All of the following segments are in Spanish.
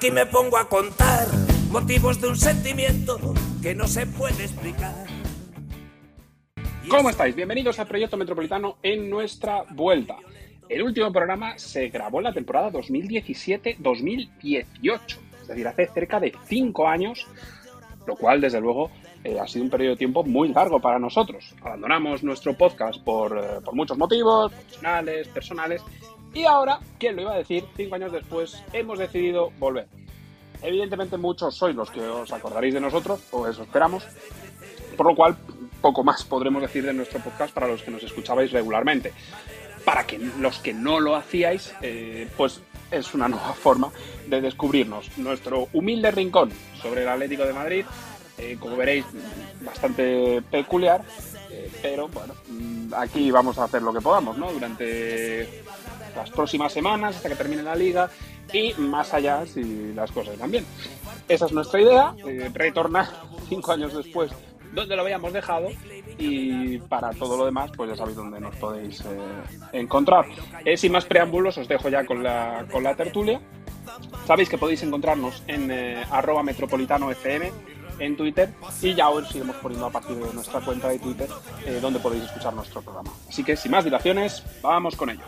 Aquí me pongo a contar motivos de un sentimiento que no se puede explicar. ¿Cómo estáis? Bienvenidos al Proyecto Metropolitano en nuestra vuelta. El último programa se grabó en la temporada 2017-2018, es decir, hace cerca de cinco años, lo cual, desde luego, eh, ha sido un periodo de tiempo muy largo para nosotros. Abandonamos nuestro podcast por, eh, por muchos motivos, profesionales, personales, y ahora, ¿quién lo iba a decir? Cinco años después, hemos decidido volver. Evidentemente muchos sois los que os acordaréis de nosotros, o eso esperamos, por lo cual poco más podremos decir de nuestro podcast para los que nos escuchabais regularmente. Para que los que no lo hacíais, eh, pues es una nueva forma de descubrirnos. Nuestro humilde rincón sobre el Atlético de Madrid, eh, como veréis, bastante peculiar, eh, pero bueno, mm, aquí vamos a hacer lo que podamos, ¿no? Durante las próximas semanas hasta que termine la liga y más allá si las cosas van bien. Esa es nuestra idea, eh, retornar cinco años después donde lo habíamos dejado y para todo lo demás pues ya sabéis dónde nos podéis eh, encontrar. Eh, sin más preámbulos os dejo ya con la, con la tertulia. Sabéis que podéis encontrarnos en eh, arroba metropolitano FM en Twitter y ya os iremos poniendo a partir de nuestra cuenta de Twitter eh, donde podéis escuchar nuestro programa. Así que sin más dilaciones, vamos con ello.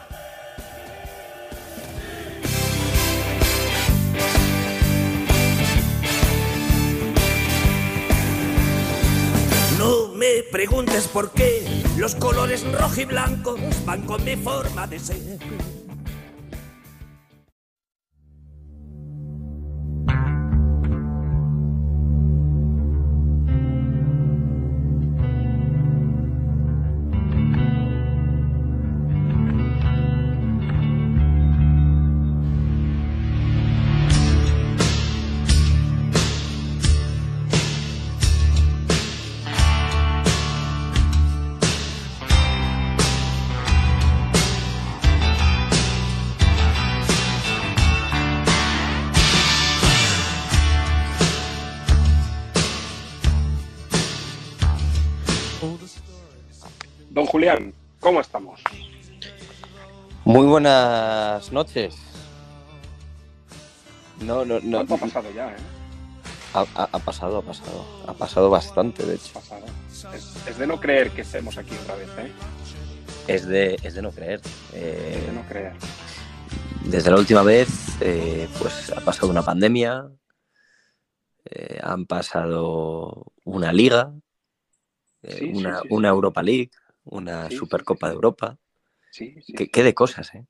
Preguntes por qué los colores rojo y blanco van con mi forma de ser. Julián, ¿cómo estamos? Muy buenas noches. No, no, no. ¿Cuánto ha pasado ya, eh? Ha, ha- ha pasado, ha pasado. Ha pasado bastante, de hecho. Es, es de no creer que estemos aquí otra vez, ¿eh? Es de, es de no creer. Eh, Es de no creer. desde la última vez, eh, pues ha pasado una pandemia, eh, han pasado una liga, sí, una, sí, sí. una Europa League, una Sí, Supercopa sí. de Europa. Sí, sí. ¿Qué, qué de cosas, ¿eh?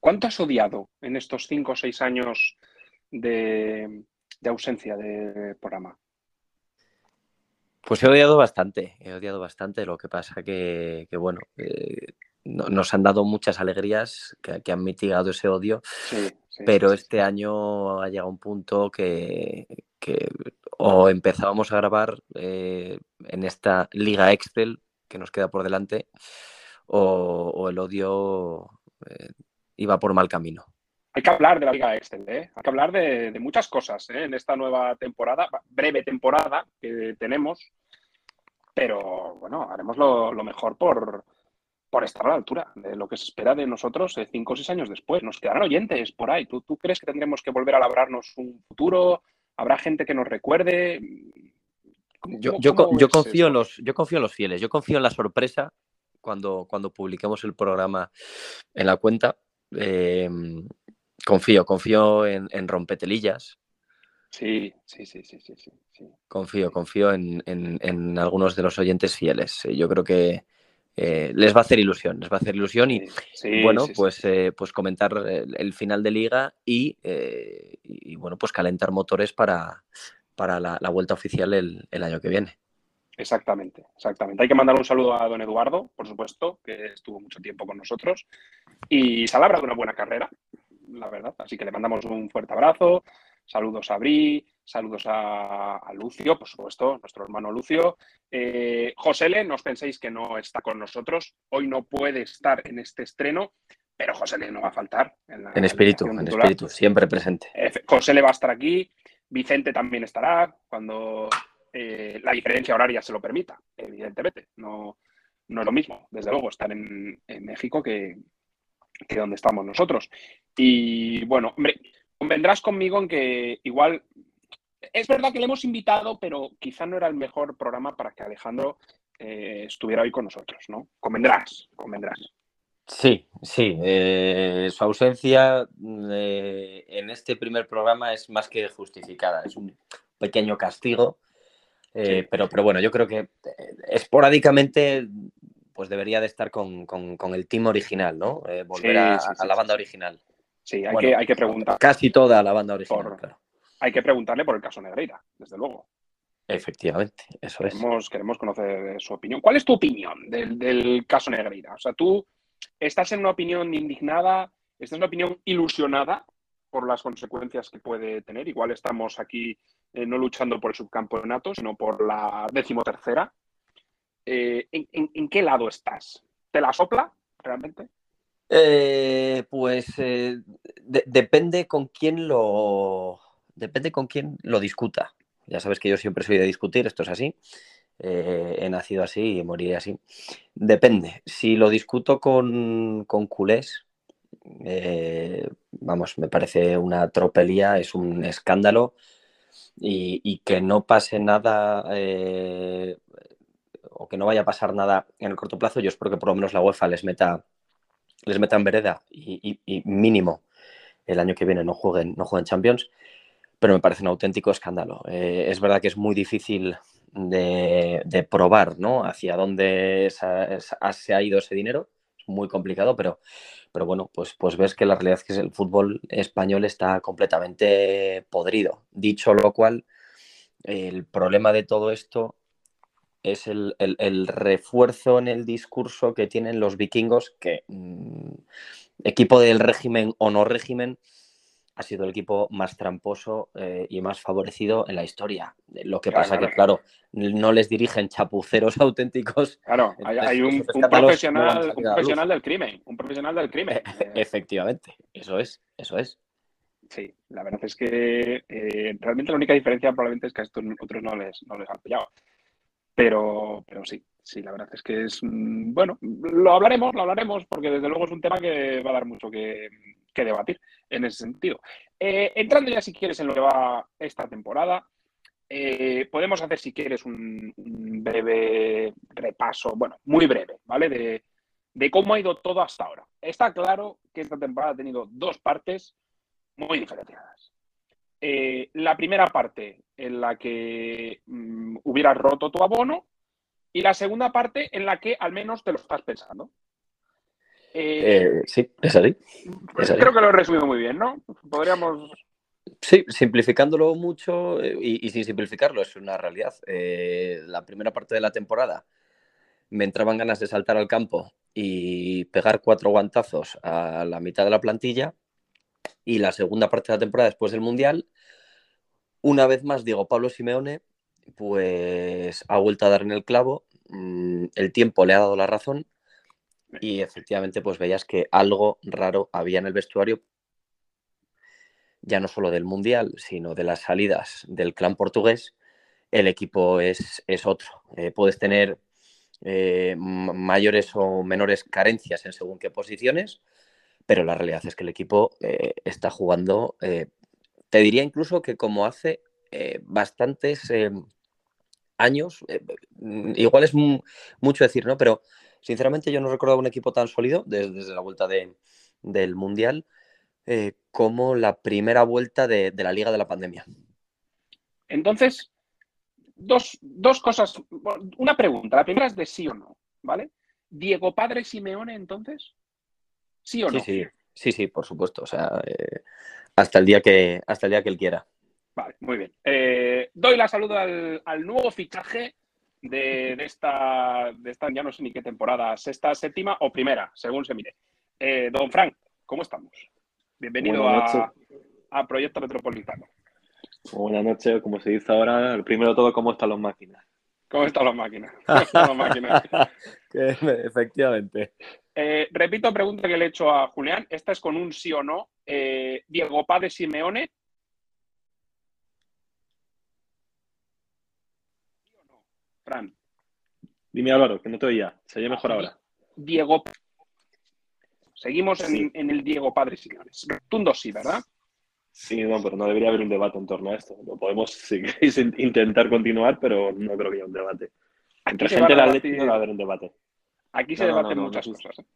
¿Cuánto has odiado en estos cinco o seis años de, de ausencia de programa? Pues he odiado bastante, he odiado bastante. Lo que pasa que, que bueno, eh, no- nos han dado muchas alegrías que, que han mitigado ese odio, Sí, sí, pero sí. este año ha llegado un punto que, que o empezábamos a grabar eh, en esta liga Excel que nos queda por delante, o, el odio eh, iba por mal camino. Hay que hablar de la Liga Excel, ¿eh? Hay que hablar de, muchas cosas ¿eh? en esta nueva temporada, breve temporada que tenemos, pero bueno, haremos lo, lo mejor por, por estar a la altura de lo que se espera de nosotros eh, cinco o seis años después. Nos quedarán oyentes por ahí. ¿Tú, ¿Tú crees que tendremos que volver a labrarnos un futuro? ¿Habrá gente que nos recuerde? ¿Cómo- Yo, cómo- yo, cómo confío en los, yo confío en los fieles, yo confío en la sorpresa cuando, cuando publiquemos el programa en la cuenta. Eh, confío, confío en, en rompetelillas, Sí, sí, sí, sí, sí, sí, sí. confío, confío en, en- en algunos de los oyentes fieles. Eh, Yo creo que eh, les va a hacer ilusión, les va a hacer ilusión y Sí, bueno, sí. pues, eh, pues comentar el, el final de liga y, eh, y, bueno, pues calentar motores para, para la, la vuelta oficial el, el año que viene. Exactamente, exactamente. Hay que mandar un saludo a don Eduardo, por supuesto, que estuvo mucho tiempo con nosotros y se ha labrado una buena carrera, la verdad. Así que le mandamos un fuerte abrazo. Saludos a Bri, saludos a, a Lucio, por supuesto, nuestro hermano Lucio. Eh, Josele, no os penséis que no está con nosotros. Hoy no puede estar en este estreno, pero Josele no va a faltar. En, la En espíritu, en titular. espíritu, siempre presente. Eh, Josele va a estar aquí, Vicente también estará cuando eh, la diferencia horaria se lo permita, evidentemente. No, no es lo mismo, desde luego, estar en, México que, que donde estamos nosotros. Y bueno, hombre, convendrás conmigo en que igual es verdad que le hemos invitado, pero quizá no era el mejor programa para que Alejandro eh, estuviera hoy con nosotros, ¿no? Convendrás, convendrás. Sí, sí. Eh, su ausencia eh, en este primer programa es más que justificada. Es un pequeño castigo. pero, pero bueno, yo creo que esporádicamente pues debería de estar con, el team original, ¿no? volver a, la banda original. Sí, hay, que, hay que preguntar. Casi toda la banda original, claro. Hay que preguntarle por el caso Negreira, desde luego. Efectivamente, eso es. Queremos conocer su opinión. ¿Cuál es tu opinión del, caso Negreira? O sea, tú estás en una opinión indignada, estás en una opinión ilusionada por las consecuencias que puede tener. Igual estamos aquí eh, no luchando por el subcampeonato, sino por la decimotercera. Eh, ¿en, qué lado estás? ¿Te la sopla realmente? Eh, pues depende con quién lo depende con quién lo discuta. Ya sabes que yo siempre soy de discutir, esto es así. Eh, he nacido así y moriré así. Depende. Si lo discuto con, con culés, eh, vamos, me parece una tropelía, es un escándalo y, que no pase nada eh, o que no vaya a pasar nada en el corto plazo, yo espero que por lo menos la UEFA les meta, les meta en vereda y, mínimo el año que viene no jueguen, no jueguen Champions pero me parece un auténtico escándalo. Es verdad que es muy difícil de, probar ¿no? hacia dónde se ha, ido ese dinero. Es muy complicado, pero, pero bueno, pues, pues ves que la realidad es que el fútbol español está completamente podrido. Dicho lo cual, el problema de todo esto es el, refuerzo en el discurso que tienen los vikingos, que mm, equipo del régimen o no régimen, ha sido el equipo más tramposo eh, y más favorecido en la historia. Lo que pasa que, claro, no les dirigen chapuceros auténticos. Claro, hay, un, profesional, del crimen, un profesional del crimen. Efectivamente, eso es, eso es. Sí, la verdad es que eh, realmente la única diferencia probablemente es que a estos otros no les, no les han pillado. Pero, pero sí, sí, la verdad es que es, mm, bueno, lo hablaremos, lo hablaremos, porque desde luego es un tema que va a dar mucho que, debatir en ese sentido. Eh, entrando ya, si quieres, en lo que va esta temporada, eh, podemos hacer, si quieres, un, breve repaso, bueno, muy breve, ¿vale? De, cómo ha ido todo hasta ahora. Está claro que esta temporada ha tenido dos partes muy diferenciadas. Eh, la primera parte en la que mm, hubieras roto tu abono y la segunda parte en la que al menos te lo estás pensando. Eh, sí, es así. Creo que lo he resumido muy bien, ¿no? Podríamos. Sí, simplificándolo mucho eh, y, sin simplificarlo, es una realidad. Eh, la primera parte de la temporada me entraban ganas de saltar al campo y pegar cuatro guantazos a la mitad de la plantilla. Y la segunda parte de la temporada, después del Mundial, una vez más, Diego Pablo Simeone, pues ha vuelto a dar en el clavo. Mm, el tiempo le ha dado la razón y efectivamente pues veías que algo raro había en el vestuario, ya no solo del Mundial, sino de las salidas del clan portugués, el equipo es, es otro. Eh, puedes tener eh, mayores o menores carencias en según qué posiciones, pero la realidad es que el equipo eh, está jugando, te diría incluso que como hace bastantes años, igual es mucho decir, ¿no? Pero Sinceramente, yo no recordaba un equipo tan sólido desde, la vuelta del Mundial eh, como la primera vuelta de, la Liga de la Pandemia. Entonces, dos, cosas. Una pregunta. La primera es de sí o no, ¿vale? ¿Diego Padre Simeone, entonces? ¿Sí o no? Sí, sí, sí, por supuesto. O sea, eh, hasta, el día que, hasta el día que él quiera. Vale, muy bien. Eh, doy la salud al nuevo fichaje de, esta, de esta, ya no sé ni qué temporada, sexta, séptima o primera, según se mire. Eh, don Frank, ¿cómo estamos? Bienvenido a, Proyecto Metropolitano. Buenas noches, como se dice ahora, el primero de todo, ¿cómo están las máquinas? ¿Cómo están las máquinas? Efectivamente. Eh, repito, pregunta que le he hecho a Julián. Esta es con un sí o no. Eh, Diego Paz Simeone Fran. Dime Álvaro, que no te oía. Se oye mejor ahora. Diego. Seguimos en, el Diego Padre Señores. Tundo sí, ¿verdad? Sí, no, pero no debería haber un debate en torno a esto. Lo podemos, si queréis, intentar continuar, pero no creo que haya un debate. Entre gente del Atlético no va a haber un debate. Aquí se debaten muchas cosas.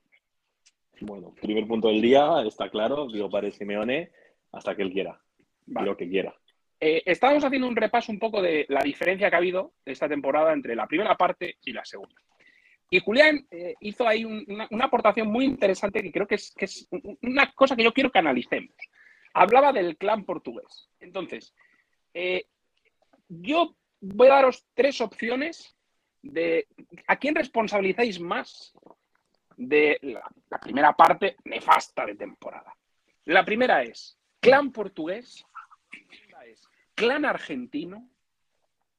Bueno, primer punto del día, está claro, digo para Simeone, hasta que él quiera, lo que quiera. Eh, estábamos haciendo un repaso un poco de la diferencia que ha habido esta temporada entre la primera parte y la segunda. Y Julián eh, hizo ahí una, aportación muy interesante que creo que es, una cosa que yo quiero que analicemos. Hablaba del clan portugués. Entonces, eh, yo voy a daros tres opciones de a quién responsabilizáis más de la, primera parte nefasta de temporada. La primera es clan portugués, la clan argentino,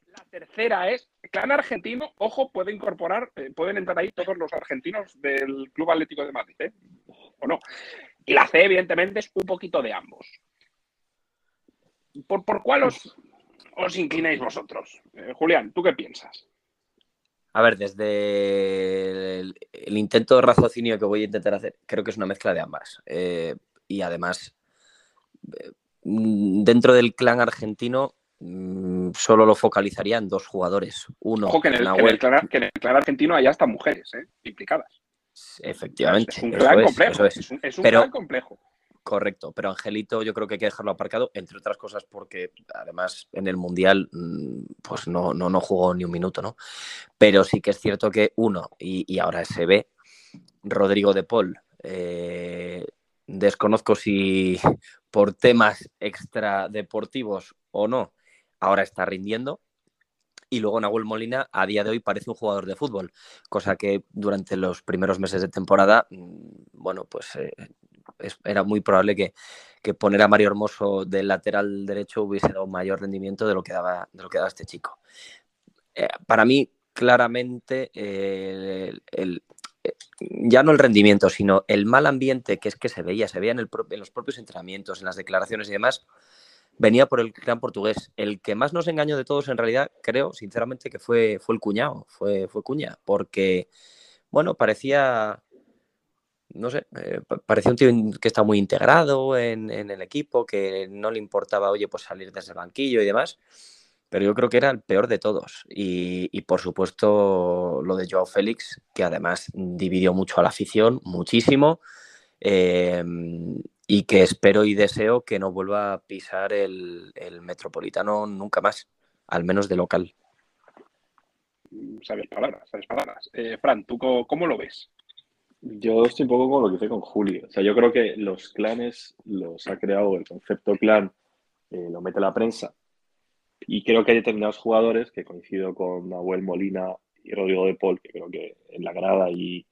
la tercera es clan argentino, ojo, puede incorporar, eh, pueden entrar ahí todos los argentinos del Club Atlético de Madrid, ¿eh? ¿O no? Y la C, evidentemente, es un poquito de ambos. ¿Por, cuál os, os, inclináis vosotros? Eh, Julián, ¿tú qué piensas? A ver, desde el, intento de raciocinio que voy a intentar hacer, creo que es una mezcla de ambas. Eh, y además, dentro del clan argentino, mm, solo lo focalizaría en dos jugadores. Uno, Ojo que en el, clan, argentino hay hasta mujeres implicadas. Efectivamente. Es un clan complejo. Es. un, clan complejo. Correcto, pero Angelito yo creo que hay que dejarlo aparcado, entre otras cosas porque además en el Mundial mm, pues no, no, no jugó ni un minuto, ¿no? Pero sí que es cierto que uno, y, ahora se ve, Rodrigo de Paul, eh, desconozco si por temas extradeportivos o no, ahora está rindiendo, y luego Nahuel Molina a día de hoy parece un jugador de fútbol, cosa que durante los primeros meses de temporada, mm, bueno, pues eh, era muy probable que, poner a Mario Hermoso del lateral derecho hubiese dado mayor rendimiento de lo que daba, de lo que daba este chico. Eh, para mí, claramente, eh, el, ya no el rendimiento, sino el mal ambiente que es que se veía, se veía en, en los propios entrenamientos, en las declaraciones y demás, venía por el gran portugués. El que más nos engañó de todos, en realidad, creo, sinceramente, que fue, fue el cuñado, fue, fue Cuña, porque, bueno, parecía no sé, eh, parecía un tío que está muy integrado en, el equipo, que no le importaba, oye, pues salir desde el banquillo y demás, pero yo creo que era el peor de todos. Y, por supuesto lo de Joao Félix, que además dividió mucho a la afición, muchísimo, em, y que espero y deseo que no vuelva a pisar el, Metropolitano nunca más, al menos de local. Sabes palabras, sabes palabras. Eh, Fran, ¿tú cómo lo ves? Yo estoy un poco con lo que hice con Julio. O sea, yo creo que los clanes los ha creado el concepto clan, eh, lo mete la prensa. Y creo que hay determinados jugadores, que coincido con Nahuel Molina y Rodrigo de Paul, que creo que en la grada y,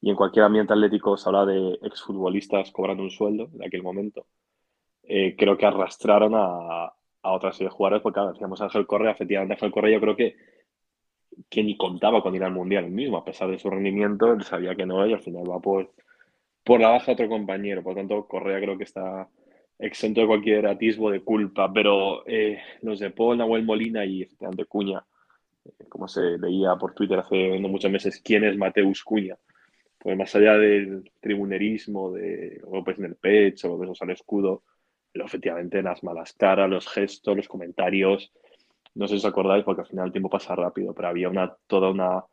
y en cualquier ambiente atlético se habla de exfutbolistas cobrando un sueldo en aquel momento. Eh, creo que arrastraron a, a otra serie de jugadores, porque claro, decíamos Ángel Correa, efectivamente Ángel Correa yo creo que que ni contaba con ir al Mundial mismo, a pesar de su rendimiento, él sabía que no y al final va por, por la baja otro compañero. Por lo tanto, Correa creo que está exento de cualquier atisbo de culpa, pero eh, los de Paul, Nahuel Molina y efectivamente Cuña, eh, como se leía por Twitter hace no muchos meses, ¿quién es Mateus Cuña? Pues más allá del tribunerismo, de golpes en el pecho, besos al escudo, pero efectivamente las malas caras, los gestos, los comentarios, no sé si os acordáis, porque al final el tiempo pasa rápido, pero había una, toda una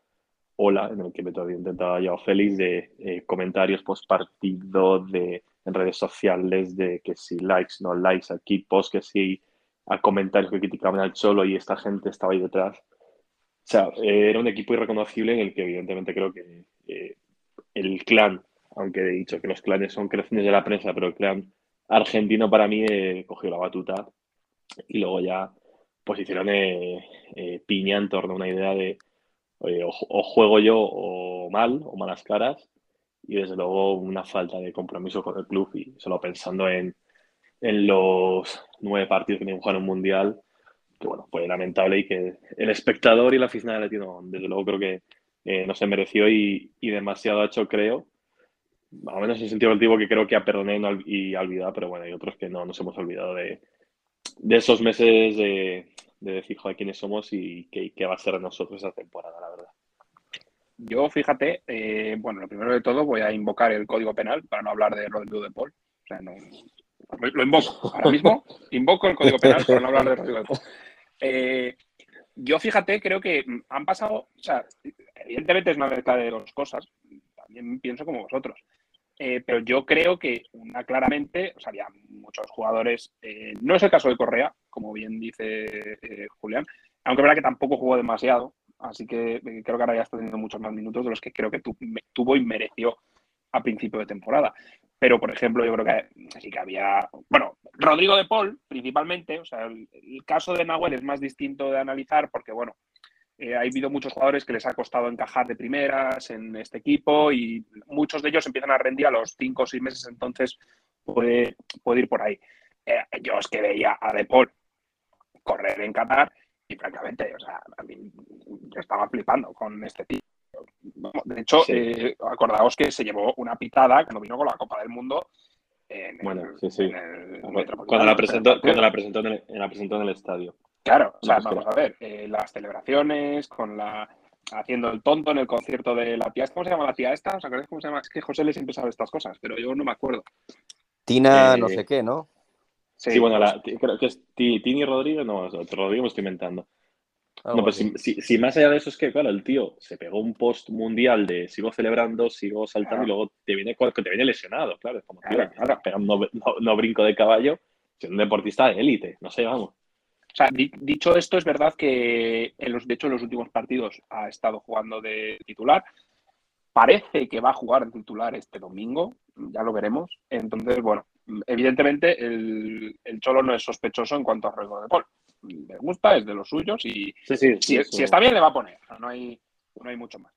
ola en el que me todavía intentaba yo Félix de eh, comentarios post partido, de, en redes sociales, de que si likes, no likes, aquí post que si a comentarios que criticaban al Cholo y esta gente estaba ahí detrás. O sea, era un equipo irreconocible en el que evidentemente creo que eh, el clan, aunque he dicho que los clanes son creaciones de la prensa, pero el clan argentino para mí eh, cogió la batuta y luego ya pues hicieron eh, piña en torno a una idea de o, juego yo o mal o malas caras y desde luego una falta de compromiso con el club y solo pensando en, los nueve partidos que tienen jugar en un mundial que bueno fue lamentable y que el espectador y la aficionado latino desde luego creo que eh, no se mereció y, demasiado ha hecho creo más o menos en sentido colectivo que creo que a perdoné y a olvidar pero bueno hay otros que no nos hemos olvidado de, de esos meses de, de decir, quiénes somos y qué, va a ser nosotros esa temporada, la verdad. Yo, fíjate, eh, bueno, lo primero de todo voy a invocar el código penal para no hablar de Rodrigo de Paul. O sea, no, lo, invoco. Ahora mismo invoco el Código Penal para no hablar de Rodrigo de Paul. Eh, yo fíjate, creo que han pasado, o sea, evidentemente es una mezcla de dos cosas, también pienso como vosotros, eh, pero yo creo que una claramente, o sea, había muchos jugadores, eh, no es el caso de Correa, como bien dice eh, Julián, aunque verdad que tampoco jugó demasiado, así que creo que ahora ya está teniendo muchos más minutos de los que creo que tuvo y mereció a principio de temporada. Pero, por ejemplo, yo creo que sí que había. Bueno, Rodrigo de Paul, principalmente. O sea, el, caso de Nahuel es más distinto de analizar porque, bueno, eh, ha habido muchos jugadores que les ha costado encajar de primeras en este equipo y muchos de ellos empiezan a rendir a los cinco o seis meses, entonces puede, puede ir por ahí. Eh, yo es que veía a De Paul correr en Qatar y francamente, o sea, a mí, yo estaba flipando con este tipo. De hecho, eh, acordaos que se llevó una pitada cuando vino con la Copa del Mundo. En bueno, sí, sí. cuando, la presentó, cuando la presentó, en el, la presentó en el estadio. Claro, o sea, vamos a ver, eh, las celebraciones, con la haciendo el tonto en el concierto de la tía. ¿Cómo se llama la tía esta? ¿Os acordáis cómo se llama? Es que José le siempre sabe estas cosas, pero yo no me acuerdo. Tina, no eh, sé qué, ¿no? Sí, bueno, la, creo que es Tini Rodríguez, no, Rodríguez me estoy inventando no, pues si, más allá de eso es que, claro, el tío se pegó un post mundial de sigo celebrando, sigo saltando y luego te viene, te viene lesionado, claro. Es como, tío, pegando, no, brinco de caballo, siendo un deportista de élite, no sé, vamos. O sea, dicho esto, es verdad que en los, de hecho en los últimos partidos ha estado jugando de titular. Parece que va a jugar de titular este domingo, ya lo veremos. Entonces, bueno, evidentemente el, el Cholo no es sospechoso en cuanto a riesgo de Paul le gusta, es de los suyos y si, está bien le va a poner, no hay, no hay mucho más.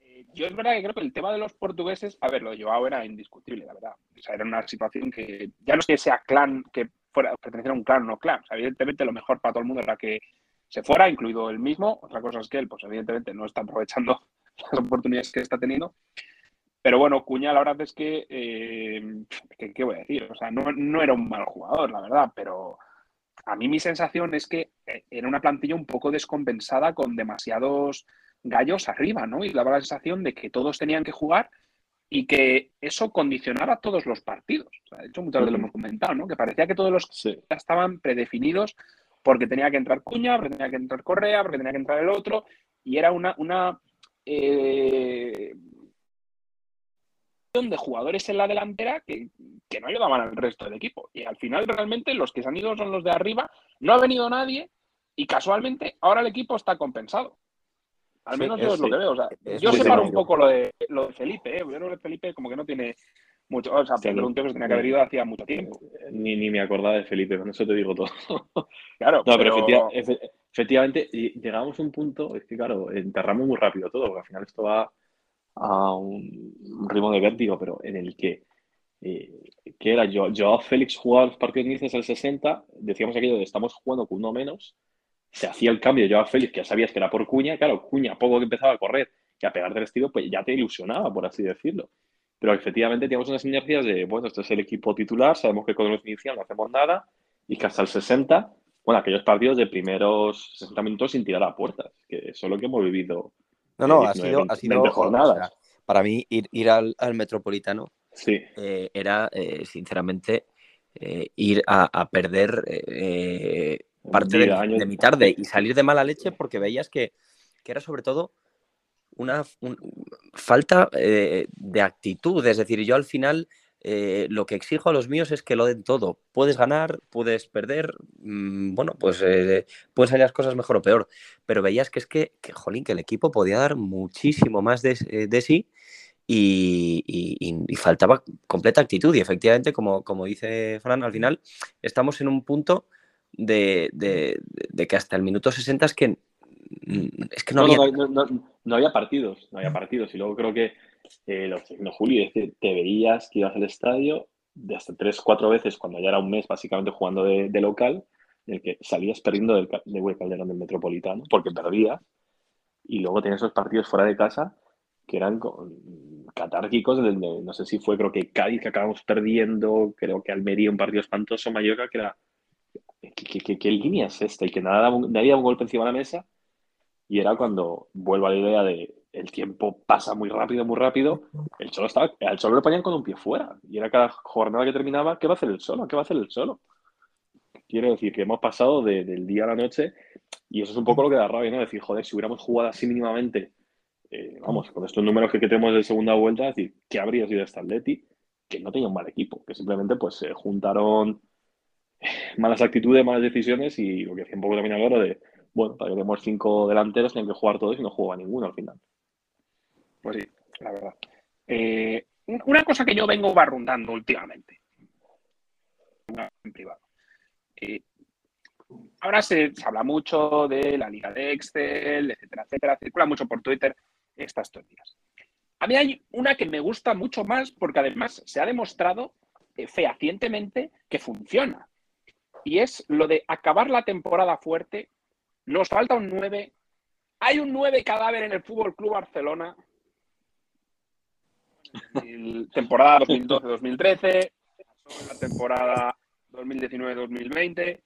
Eh, yo es verdad que creo que el tema de los portugueses, a ver, lo de Joao era indiscutible, la verdad. O sea, era una situación que ya no es que sea clan, que fuera perteneciera a un clan o no clan. evidentemente lo mejor para todo el mundo era que se fuera, incluido él mismo. Otra cosa es que él, pues evidentemente no está aprovechando las oportunidades que está teniendo. Pero bueno, Cuña, la verdad es que, eh, ¿qué, voy a decir? O sea, no, no, era un mal jugador, la verdad, pero a mí mi sensación es que eh, era una plantilla un poco descompensada con demasiados gallos arriba, ¿no? Y daba la sensación de que todos tenían que jugar y que eso condicionaba todos los partidos. de hecho, muchas veces lo hemos comentado, ¿no? Que parecía que todos los estaban predefinidos porque tenía que entrar Cuña, porque tenía que entrar Correa, porque tenía que entrar el otro, y era una, una eh, de jugadores en la delantera que, no ayudaban al resto del equipo. Y al final realmente los que se han ido son los de arriba, no ha venido nadie y casualmente ahora el equipo está compensado. Al menos yo es lo que veo. yo separo un poco lo de, lo de Felipe. ¿eh? Yo creo que Felipe como que no tiene mucho... O sea, pero un tío que se tenía que haber ido hacía mucho tiempo. Ni, ni me acordaba de Felipe, con eso te digo todo. Claro, no, pero, efectivamente llegamos a un punto, es que claro, enterramos muy rápido todo, porque al final esto va a un, ritmo de vértigo, pero en el que, eh, que era yo, yo Félix jugaba los partidos iniciales al 60, decíamos aquello de estamos jugando con uno menos, se hacía el cambio yo a Félix, que ya sabías que era por Cuña, claro, Cuña, poco que empezaba a correr y a pegar de vestido, pues ya te ilusionaba, por así decirlo. Pero efectivamente teníamos unas inercias de, bueno, este es el equipo titular, sabemos que con los inicial no hacemos nada, y que hasta el 60, bueno, aquellos partidos de primeros 60 minutos sin tirar a puertas, que eso es lo que hemos vivido no, no, ha sido, ha sido para mí ir, ir al, Metropolitano sí. Eh, era, eh, sinceramente, eh, ir a, perder parte de, mi tarde y salir de mala leche porque veías que, que era sobre todo una falta de actitud. Es decir, yo al final eh, lo que exijo a los míos es que lo den todo. Puedes ganar, puedes perder, mm, bueno, pues eh, pueden salir las cosas mejor o peor, pero veías que es que, que jolín, que el equipo podía dar muchísimo más de, eh, sí y, faltaba completa actitud. Y efectivamente, como, como dice Fran, al final estamos en un punto de, que hasta el minuto 60 es que, es que no, había... no había partidos, no había partidos. Y luego creo que eh, lo que Juli, es que te veías que ibas al estadio de hasta tres, cuatro veces cuando ya era un mes básicamente jugando de, local, en el que salías perdiendo del, de Calderón del Metropolitano, porque perdías, y luego tenías esos partidos fuera de casa que eran catárquicos, no sé si fue, creo que Cádiz que acabamos perdiendo, creo que Almería un partido espantoso, Mallorca, que era, ¿qué, línea es esta? Y que nada, nadie daba un golpe encima de la mesa, y era cuando vuelvo a la idea de el tiempo pasa muy rápido, muy rápido. El Cholo estaba, al Cholo lo ponían con un pie fuera. Y era cada jornada que terminaba, ¿qué va a hacer el Cholo? ¿Qué va a hacer el Cholo? Quiero decir que hemos pasado del día a la noche y eso es un poco lo que da rabia, ¿no? Decir, joder, si hubiéramos jugado así mínimamente, eh, vamos, con estos números que tenemos de segunda vuelta, decir, ¿qué habría sido este Atleti? Que no tenía un mal equipo, que simplemente pues se juntaron malas actitudes, malas decisiones y lo que hacía un poco también ahora de, bueno, para que tenemos cinco delanteros, tienen que jugar todos y no juega ninguno al final. Pues sí, la verdad. Eh, una cosa que yo vengo barrundando últimamente, en privado. Eh, ahora se, habla mucho de la liga de Excel, etcétera, etcétera. Circula mucho por Twitter estas teorías. A mí hay una que me gusta mucho más porque además se ha demostrado eh, fehacientemente que funciona. Y es lo de acabar la temporada fuerte. Nos falta un 9. Hay un 9 cadáver en el Fútbol Club Barcelona temporada 2012-2013, la temporada 2019-2020.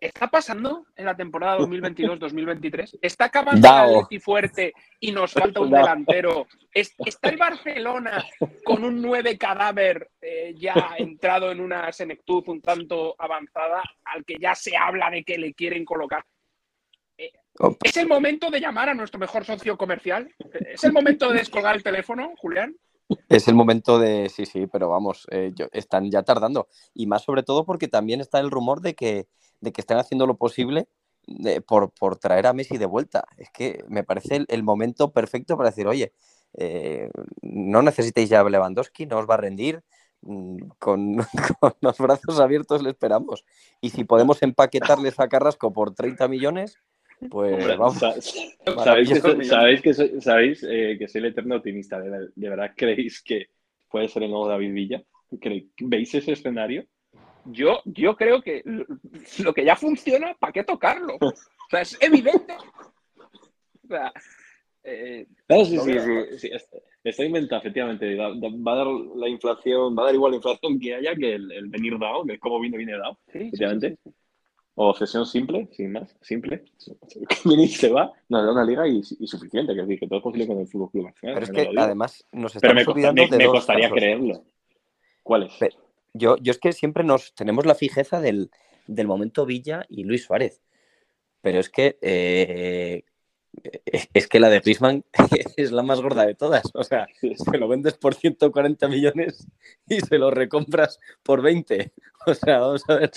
¿Está pasando en la temporada 2022-2023? ¿Está acabando el fuerte y nos falta un delantero? ¿Está el Barcelona con un 9 cadáver eh, ya entrado en una senectud un tanto avanzada al que ya se habla de que le quieren colocar? Eh, ¿Es el momento de llamar a nuestro mejor socio comercial? ¿Es el momento de descolgar el teléfono, Julián? Es el momento de, sí, sí, pero vamos, eh, están ya tardando. Y más sobre todo porque también está el rumor de que, de que están haciendo lo posible por, traer a Messi de vuelta. Es que me parece el, momento perfecto para decir, oye, eh, no necesitéis ya a Lewandowski, no os va a rendir, mm, con, con, los brazos abiertos le esperamos. Y si podemos empaquetarles a Carrasco por 30 millones, pues vamos. Sabéis que, sabéis, que soy, sabéis eh, que soy el eterno optimista. ¿De, verdad creéis que puede ser el nuevo David Villa? ¿Veis ese escenario? Yo, yo creo que lo que ya funciona, ¿para qué tocarlo? O sea, es evidente. O sea, eh, sí, sí, sí, Está inventado, efectivamente. Va, a dar la inflación, va a dar igual la inflación que haya que el, venir dado, que es como viene, viene dado. efectivamente. O sesión simple, sin más, simple. Viene y se va, nos da una liga y, suficiente, que decir, que todo es posible con el Fútbol Club Pero es que además nos estamos Pero me, me, costaría creerlo. ¿Cuál es? yo, yo es que siempre nos tenemos la fijeza del, del momento Villa y Luis Suárez. Pero es que eh, es que la de Griezmann es la más gorda de todas. O sea, se lo vendes por 140 millones y se lo recompras por 20. O sea, vamos a ver.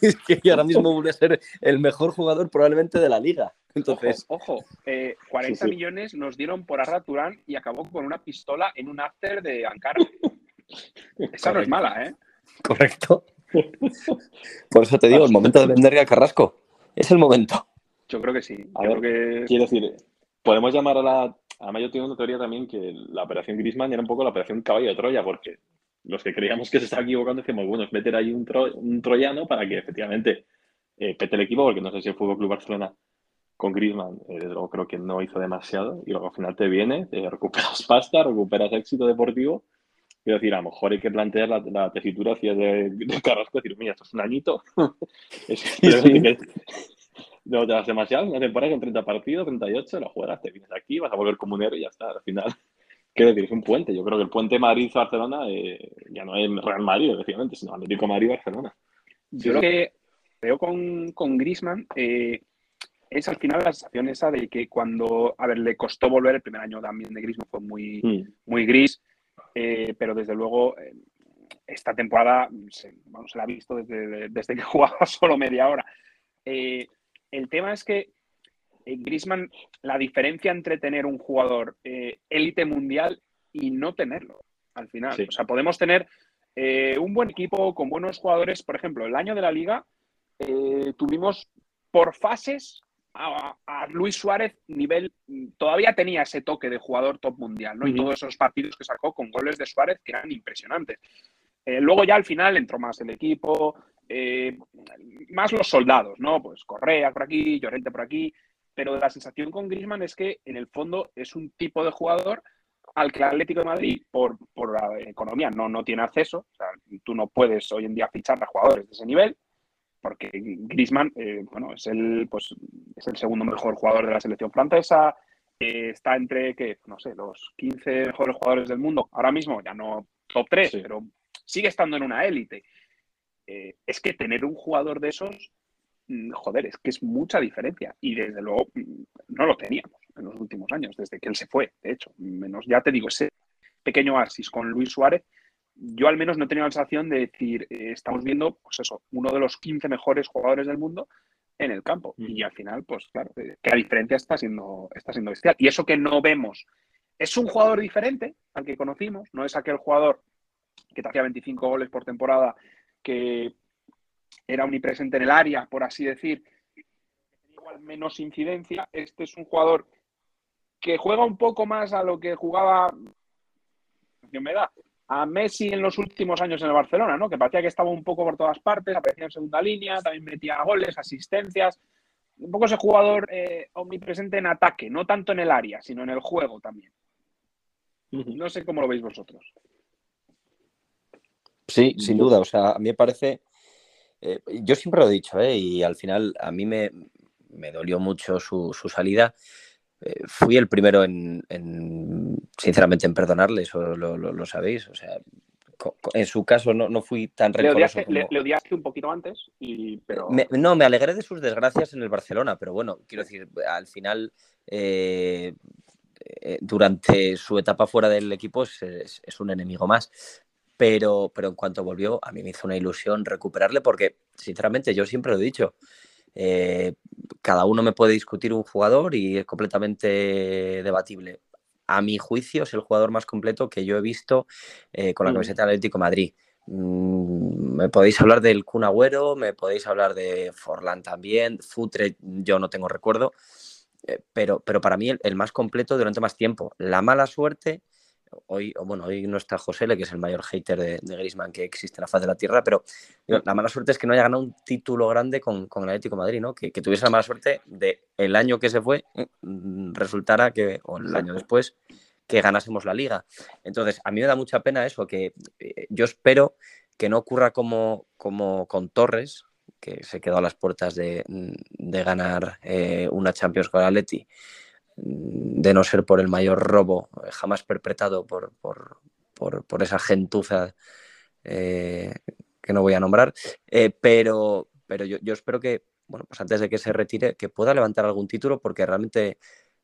Es que ahora mismo vuelve a ser el mejor jugador probablemente de la liga. Entonces, ojo, 40 eh, millones nos dieron por Arda Turán y acabó con una pistola en un after de Ankara. Esa no es mala, ¿eh? Correcto. Por eso te digo, el momento de vender a Carrasco es el momento. Yo creo que sí. Quiero decir, podemos llamar a la. Además, yo tengo una teoría también que la operación Grisman era un poco la operación caballo de Troya, porque los que creíamos que se estaba equivocando decimos, bueno, es meter ahí un, un troyano para que efectivamente eh, pete el equipo, porque no sé si el Fútbol Club Barcelona con Griezmann, eh, desde luego creo que no hizo demasiado, y luego al final te viene, recuperas pasta, recuperas éxito deportivo. Quiero decir, a lo mejor hay que plantear la, tesitura hacia de, de Carrasco, decir, mira, esto es un añito. es, no te das demasiado, una temporada con 30 partidos, 38, lo juegas, te vienes aquí, vas a volver comunero y ya está. Al final, ¿qué decir? Es un puente. Yo creo que el puente Madrid-Barcelona eh, ya no es Real Madrid, efectivamente, sino Atlético Madrid-Barcelona. Yo lo que veo con, con Grisman eh, es al final la sensación esa de que cuando, a ver, le costó volver, el primer año también de Grisman fue muy, mm. muy gris, eh, pero desde luego esta temporada se, se la ha visto desde, desde que jugaba solo media hora. Eh, el tema es que en eh, Grisman, la diferencia entre tener un jugador eh, élite mundial y no tenerlo, al final. O sea, podemos tener eh, un buen equipo con buenos jugadores. Por ejemplo, el año de la liga tuvimos por fases a, Luis Suárez nivel, todavía tenía ese toque de jugador top mundial, ¿no? Y todos esos partidos que sacó con goles de Suárez que eran impresionantes. luego ya al final entró más el equipo, eh, más los soldados, ¿no? Pues Correa por aquí, Llorente por aquí, pero la sensación con Griezmann es que en el fondo es un tipo de jugador al que el Atlético de Madrid, por, la economía, no, no tiene acceso. O sea, tú no puedes hoy en día fichar a jugadores de ese nivel, porque Griezmann, eh, bueno, es el, pues, es el segundo mejor jugador de la selección francesa, está entre, que no sé, los 15 mejores jugadores del mundo. Ahora mismo ya no top 3, pero sigue estando en una élite. Eh, es que tener un jugador de esos, mm, joder, es que es mucha diferencia. Y desde luego mm, no lo teníamos en los últimos años, desde que él se fue, de hecho. Menos, ya te digo, ese pequeño asis con Luis Suárez, yo al menos no he tenido la sensación de decir, eh, estamos viendo, pues eso, uno de los 15 mejores jugadores del mundo en el campo. Mm. Y al final, pues claro, eh, que la diferencia está siendo, está siendo bestial. Y eso que no vemos, es un jugador diferente al que conocimos, no es aquel jugador que te hacía 25 goles por temporada, que era omnipresente en el área, por así decir, igual menos incidencia. Este es un jugador que juega un poco más a lo que jugaba me da a Messi en los últimos años en el Barcelona, ¿no? Que parecía que estaba un poco por todas partes, aparecía en segunda línea, también metía goles, asistencias. Un poco ese jugador eh, omnipresente en ataque, no tanto en el área, sino en el juego también. No sé cómo lo veis vosotros. Sí, sin duda. O sea, a mí me parece. Eh, yo siempre lo he dicho, ¿eh? Y al final a mí me, dolió mucho su, salida. Eh, fui el primero en, sinceramente, en perdonarle, eso lo, sabéis. O sea, en su caso no, no fui tan rencoroso. Le, le, odiaste un poquito antes, y, pero... no, me alegré de sus desgracias en el Barcelona, pero bueno, quiero decir, al final, eh, eh, durante su etapa fuera del equipo es, es, un enemigo más. Pero, pero en cuanto volvió, a mí me hizo una ilusión recuperarle porque, sinceramente, yo siempre lo he dicho, eh, cada uno me puede discutir un jugador y es completamente debatible. A mi juicio es el jugador más completo que yo he visto eh, con la mm. camiseta del Atlético Madrid. Mm, me podéis hablar del Kun Agüero, me podéis hablar de Forlán también, Futre yo no tengo recuerdo, eh, pero, pero para mí el, más completo durante más tiempo. La mala suerte hoy, bueno, hoy no está José, que es el mayor hater de, de Griezmann que existe en la faz de la tierra, pero la mala suerte es que no haya ganado un título grande con, con el Atlético Madrid, ¿no? Que, tuviese la mala suerte de el año que se fue mm, resultara que, o el año después, que ganásemos la liga. Entonces, a mí me da mucha pena eso, que eh, yo espero que no ocurra como, como con Torres, que se quedó a las puertas de, ganar eh, una Champions con el Atleti, de no ser por el mayor robo jamás perpetrado por, por, esa gentuza eh, que no voy a nombrar, eh, pero, pero yo, espero que, bueno, pues antes de que se retire, que pueda levantar algún título porque realmente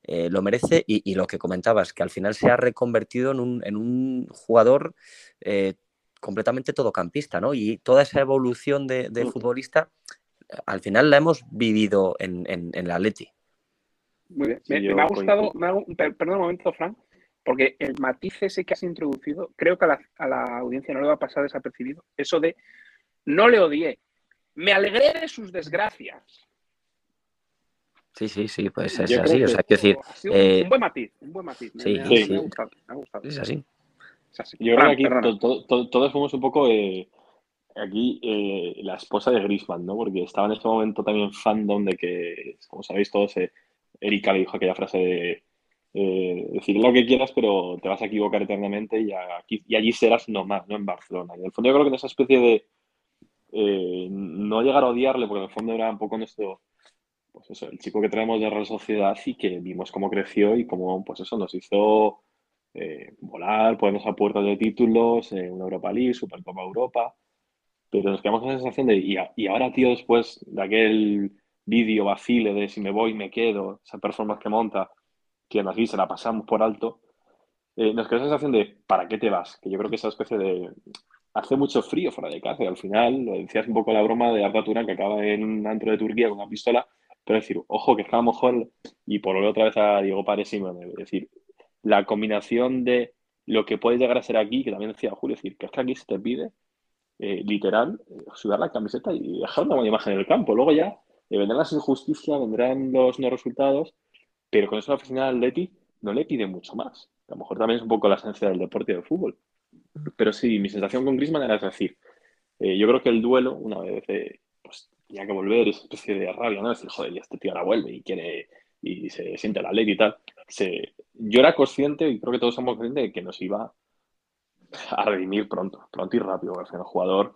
eh, lo merece y, lo que comentabas, que al final se ha reconvertido en un, en un jugador completamente todocampista, ¿no? Y toda esa evolución de, mm. futbolista, al final la hemos vivido en, en, en la Atleti. Muy bien. me, ha gustado, perdón un momento, Frank, porque el matiz ese que has introducido, creo que a la, audiencia no le va a pasar desapercibido. Eso de no le odié, me alegré de sus desgracias. Sí, sí, sí, pues es así. O sea, quiero decir. Eh, un, buen matiz, un buen matiz. Sí, me, sí, me, ha gustado, me, ha gustado, Es así. Yo creo que aquí todos fuimos un poco eh, aquí eh, la esposa de Grisman, ¿no? Porque estaba en este momento también fandom de que, como sabéis todos, eh, Erika le dijo aquella frase de eh, decir lo que quieras, pero te vas a equivocar eternamente y, allí serás nomás, no en Barcelona. Y en el fondo yo creo que en esa especie de eh, no llegar a odiarle, porque en el fondo era un poco nuestro, pues eso, el chico que traemos de Real Sociedad y que vimos cómo creció y cómo, pues eso, nos hizo eh, volar, ponernos a puertas de títulos, una Europa League, Supercopa Europa, pero nos quedamos con la sensación de, y, y ahora, tío, después de aquel vídeo vacile de si me voy, me quedo, esa performance que monta, que aquí se la pasamos por alto, eh, nos queda la sensación de ¿para qué te vas? Que yo creo que esa especie de... Hace mucho frío fuera de casa y al final, lo decías un poco la broma de Arda Turán que acaba en un antro de Turquía con una pistola, pero decir, ojo, que es mejor, y por otra vez a Diego Párez es decir, la combinación de lo que puede llegar a ser aquí, que también decía Julio, decir, que es que aquí se te pide, eh, literal, eh, sudar la camiseta y dejar una buena imagen en el campo. Luego ya vendrán las injusticias, vendrán los no resultados, pero con eso la oficina de Atleti no le pide mucho más. A lo mejor también es un poco la esencia del deporte y del fútbol. Pero sí, mi sensación con Griezmann era decir, eh, yo creo que el duelo, una vez, eh, pues tenía que volver, esa especie de rabia, ¿no? Decir, joder, y este tío ahora vuelve y quiere, y se siente la ley y tal. Se, yo era consciente, y creo que todos somos conscientes, de que nos iba a redimir pronto, pronto y rápido. Porque el jugador,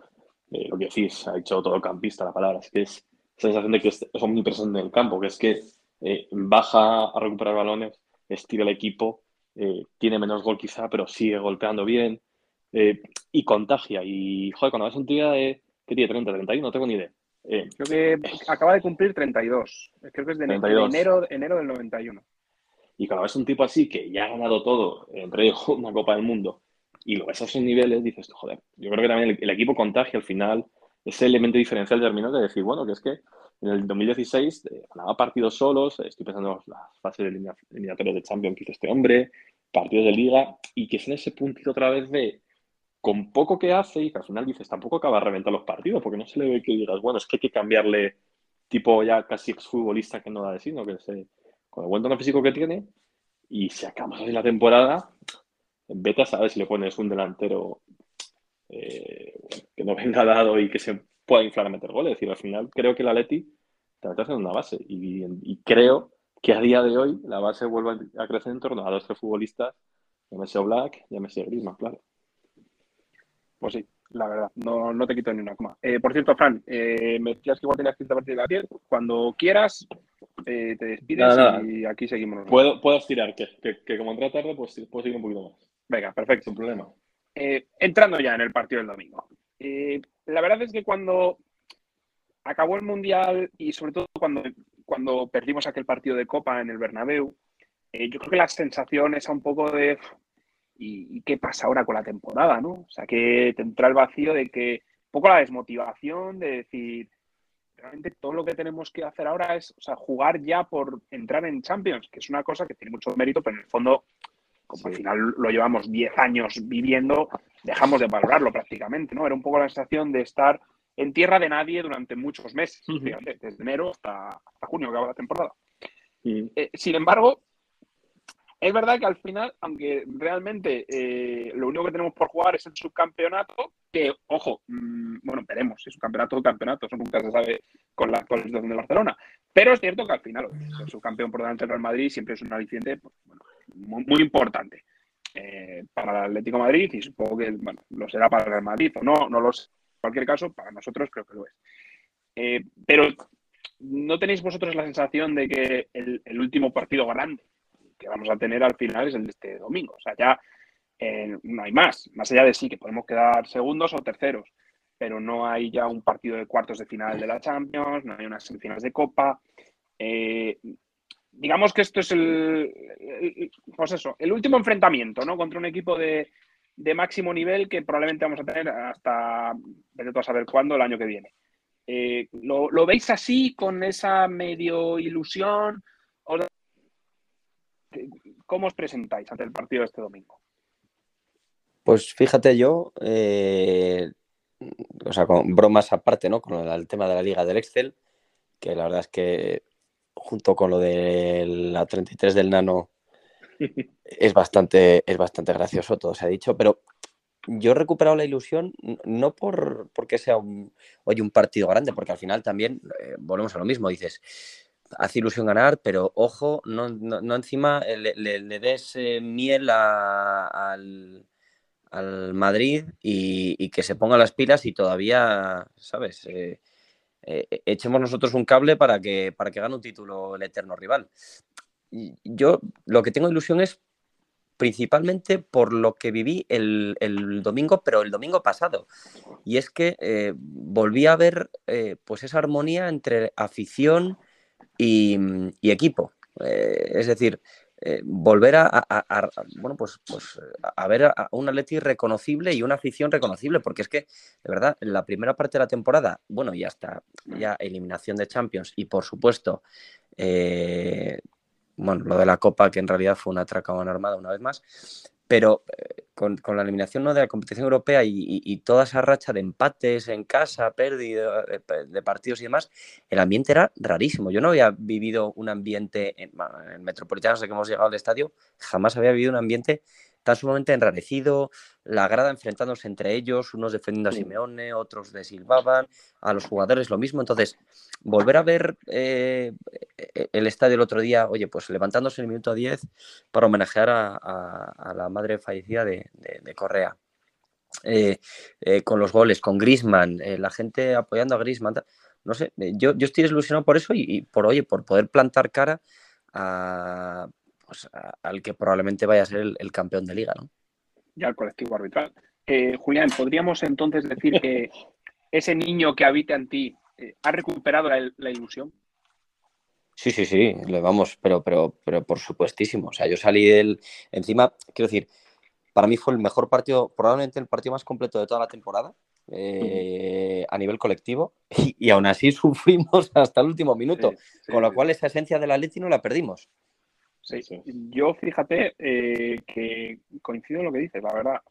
eh, lo que decís, ha dicho todo campista la palabra, es que es sensación de que es, omnipresente en el campo, que es que eh, baja a recuperar balones, estira el equipo, eh, tiene menos gol quizá, pero sigue golpeando bien eh, y contagia. Y, joder, cuando ves un tío de, ¿qué tiene? 30, 31, no tengo ni idea. Creo que acaba de cumplir 32. Creo que es de, 32. enero, enero del 91. y cuando ves un tipo así que ya ha ganado todo, entre ellos una Copa del Mundo, y lo ves a esos niveles, dices, joder, yo creo que también el, el equipo contagia al final, ese elemento diferencial terminó de decir, bueno, que es que en el 2016 eh, ganaba partidos solos, estoy pensando en las fases eliminatorias de Champions que hizo este hombre, partidos de Liga, y que es en ese puntito otra vez de, con poco que hace, y que al final dices, tampoco acaba de reventar los partidos, porque no se le ve que digas, bueno, es que hay que cambiarle, tipo ya casi exfutbolista que no da de sí, ¿no? Que se, con el buen tono físico que tiene, y si acabas así la temporada, vete a saber si le pones un delantero eh, que no venga dado y que se pueda inflar a meter goles. Es decir, al final creo que el Atleti te está haciendo una base y, y creo que a día de hoy la base vuelve a crecer en torno a dos tres futbolistas, llámese Black, llámese Griezmann, claro. Pues sí, la verdad, no, no te quito ni una coma. Eh, por cierto, Fran, eh, me decías que igual tenías que irte a partir de la 10. Cuando quieras, eh, te despides Nada, nada. y aquí seguimos. Puedo, puedo estirar, que, que, que como entré tarde, pues puedo seguir un poquito más, Venga, perfecto. sin problema. Eh, entrando ya en el partido del domingo. Eh, la verdad es que cuando acabó el Mundial y sobre todo cuando, cuando perdimos aquel partido de Copa en el Bernabéu, eh, yo creo que la sensación es un poco de ¿y, qué pasa ahora con la temporada? ¿no? O sea, que te entra el vacío de que un poco la desmotivación de decir realmente todo lo que tenemos que hacer ahora es o sea, jugar ya por entrar en Champions, que es una cosa que tiene mucho mérito, pero en el fondo como al final lo llevamos 10 años viviendo, dejamos de valorarlo prácticamente, ¿no? Era un poco la sensación de estar en tierra de nadie durante muchos meses, fíjate, desde enero hasta, hasta junio que acaba la temporada. Eh, sin embargo, es verdad que al final, aunque realmente eh, lo único que tenemos por jugar es el subcampeonato, que, ojo, mm, bueno, veremos si es un campeonato o campeonato, eso nunca se sabe con la actual situación de Barcelona. Pero es cierto que al final ser subcampeón por delante del Real Madrid siempre es un aliciente pues, bueno, muy, importante eh, para el Atlético Madrid y supongo que bueno, lo será para el Madrid o no, no lo sé. En cualquier caso, para nosotros creo que lo es. Eh, pero ¿no tenéis vosotros la sensación de que el, el último partido grande que vamos a tener al final es el de este domingo? O sea, ya eh, no hay más. Más allá de sí, que podemos quedar segundos o terceros, pero no hay ya un partido de cuartos de final de la Champions, no hay unas semifinales de Copa. Eh, digamos que esto es el, pues eso, el último enfrentamiento, ¿no? Contra un equipo de, de máximo nivel que probablemente vamos a tener hasta, vete a saber cuándo, el año que viene. Eh, ¿lo, lo veis así, con esa medio ilusión? ¿O- ¿Cómo os presentáis ante el partido de este domingo? Pues fíjate yo, eh, o sea, con bromas aparte, ¿no? Con el tema de la Liga del Excel, que la verdad es que junto con lo de la 33 del Nano es bastante, es bastante gracioso, todo se ha dicho, pero yo he recuperado la ilusión no por porque sea un, oye, un partido grande, porque al final también eh, volvemos a lo mismo, dices, hace ilusión ganar, pero ojo, no, no, no encima eh, le, le- le des eh, miel a- al, al Madrid y, y que se ponga las pilas y todavía, ¿sabes? Eh, eh, echemos nosotros un cable para que, para que gane un título el eterno rival. Yo lo que tengo ilusión es principalmente por lo que viví el, el domingo, pero el domingo pasado. Y es que eh, volví a ver eh, pues esa armonía entre afición y, equipo. Eh, es decir, eh, volver a, a- a- a- bueno, pues, pues, a- a ver a, un Atleti reconocible y una afición reconocible, porque es que, de verdad, en la primera parte de la temporada, bueno, ya está, ya eliminación de Champions y por supuesto, eh, bueno, lo de la Copa, que en realidad fue una atracón armada una vez más, pero eh, con, con la eliminación ¿no? de la competición europea y, y- y toda esa racha de empates en casa, pérdida de, de partidos y demás, el ambiente era rarísimo. Yo no había vivido un ambiente en, en el Metropolitano, sé que hemos llegado al estadio, jamás había vivido un ambiente tan sumamente enrarecido, la grada enfrentándose entre ellos, unos defendiendo a. Simeone, otros de silbaban, a los jugadores lo mismo. Entonces, volver a ver eh, eh, el estadio el otro día, oye, pues levantándose en el minuto 10 para homenajear a, a- a la madre fallecida de, de- de Correa. Eh, eh, con los goles, con Grisman, la gente apoyando a Grisman. No sé, yo, yo estoy desilusionado por eso y, y por, oye, por poder plantar cara a, pues, al que probablemente vaya a ser el, campeón de liga, ¿no? Ya el colectivo arbitral. Eh, Julián, ¿podríamos entonces decir que ese niño que habita en ti eh, ha recuperado la, ilusión? Sí, sí, sí, le vamos, pero, pero, pero por supuestísimo. O sea, yo salí del. Encima, quiero decir, para mí fue el mejor partido, probablemente el partido más completo de toda la temporada. Eh, a nivel colectivo y, aún así sufrimos hasta el último minuto, con lo cual esa esencia de la Leti no la perdimos. Sí, yo fíjate eh, que coincido en lo que dices, la verdad.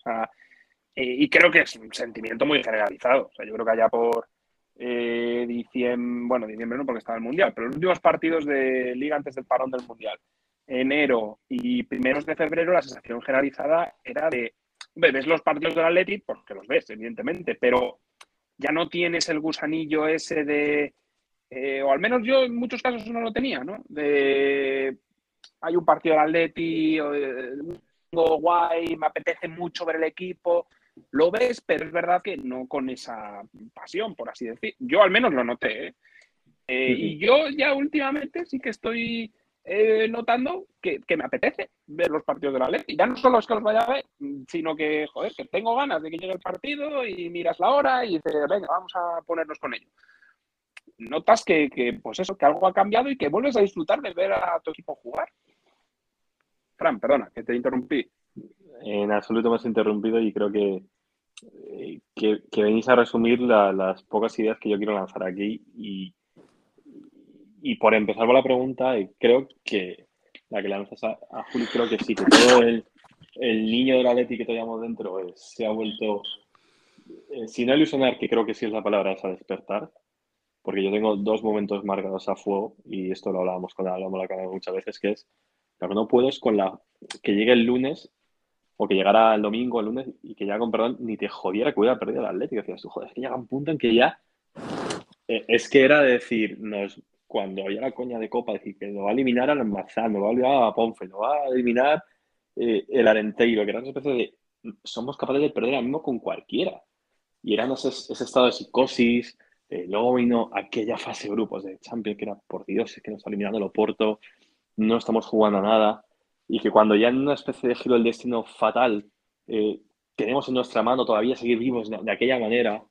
y creo que es un sentimiento muy generalizado. O sea, yo creo que allá por eh, diciembre, bueno, diciembre no porque estaba el Mundial, pero los últimos partidos de liga antes del parón del Mundial, enero y primeros de febrero, la sensación generalizada era de, ves los partidos del Atleti, porque los ves, evidentemente, pero ya no tienes el gusanillo ese de, eh, o al menos yo en muchos casos no lo tenía, ¿no? De hay un partido del Atleti, o, guay, me apetece mucho ver el equipo. Lo ves, pero es verdad que no con esa pasión, por así decir. Yo al menos lo noté. ¿eh? Eh, y yo ya últimamente sí que estoy eh, notando que, me apetece ver los partidos de la Y Ya no solo es que los vaya a ver, sino que, joder, que tengo ganas de que llegue el partido y miras la hora y dices, venga, vamos a ponernos con ello. Notas que, que, pues eso, que algo ha cambiado y que vuelves a disfrutar de ver a tu equipo jugar. Fran, perdona, que te interrumpí. En absoluto me has interrumpido y creo que, eh, que, venís a resumir las pocas ideas que yo quiero lanzar aquí. Y, y por empezar por la pregunta, eh, creo que la que lanzas a, a Juli, creo que sí, que todo el, niño de la Leti que teníamos dentro eh, se ha vuelto, sin ilusionar, que creo que sí es la palabra, es a despertar porque yo tengo dos momentos marcados a fuego y esto lo hablábamos con hablamos la cara muchas veces, que es lo que no puedo es con la que llegue el lunes o que llegara el domingo, el lunes, y que ya con perdón ni te jodiera que hubiera perdido el Atlético. Decías tú, joder, es que llega un punto en que ya. Eh, es que era decir, nos, cuando había la coña de Copa, decir que nos va a eliminar al Almazán, nos va a eliminar a Ponfe, nos va a eliminar eh, el Arenteiro, que era una especie de. Somos capaces de perder al mismo con cualquiera. Y era ese, ese estado de psicosis. Eh, luego vino aquella fase de grupos de Champions, que era por Dios, es que nos está eliminando el Oporto no estamos jugando nada y que cuando ya en una especie de giro del destino fatal eh, tenemos en nuestra mano todavía seguir vivos de, aquella manera,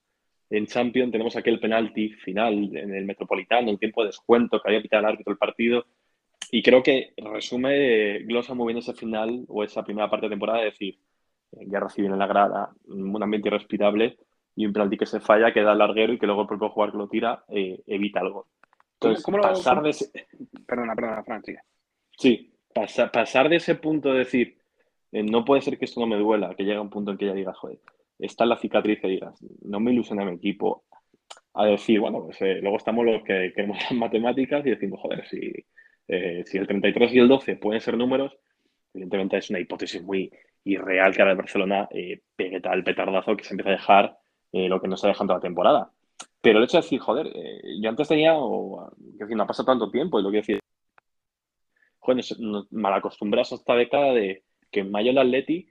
en Champions tenemos aquel penalti final en el Metropolitano, el tiempo de descuento que había pitado el árbitro del partido. Y creo que resume, glosa muy bien ese final o esa primera parte de temporada, de decir, eh, guerra civil en la grada, un ambiente irrespirable y un penalti que se falla, queda larguero y que luego el propio jugador que lo tira eh, evita algo. Entonces, ¿Cómo, pasar de Perdona, perdona, Fran, Sí, pasar de ese punto de decir, eh, no puede ser que esto no me duela, que llega un punto en que ya digas, joder, está la cicatriz y digas, no me ilusiona mi equipo, a decir, bueno, pues eh, luego estamos los que queremos las matemáticas y decimos, joder, si, eh, si el 33 y el 12 pueden ser números, evidentemente es una hipótesis muy irreal que ahora el Barcelona pegue tal petardazo que se empieza a dejar lo que no se ha dejado toda la temporada. Pero el hecho de decir, joder, yo antes tenía, o, decir, no ha pasado tanto tiempo, y lo que decir, joder, mal acostumbrados a esta década de que en mayo el Atleti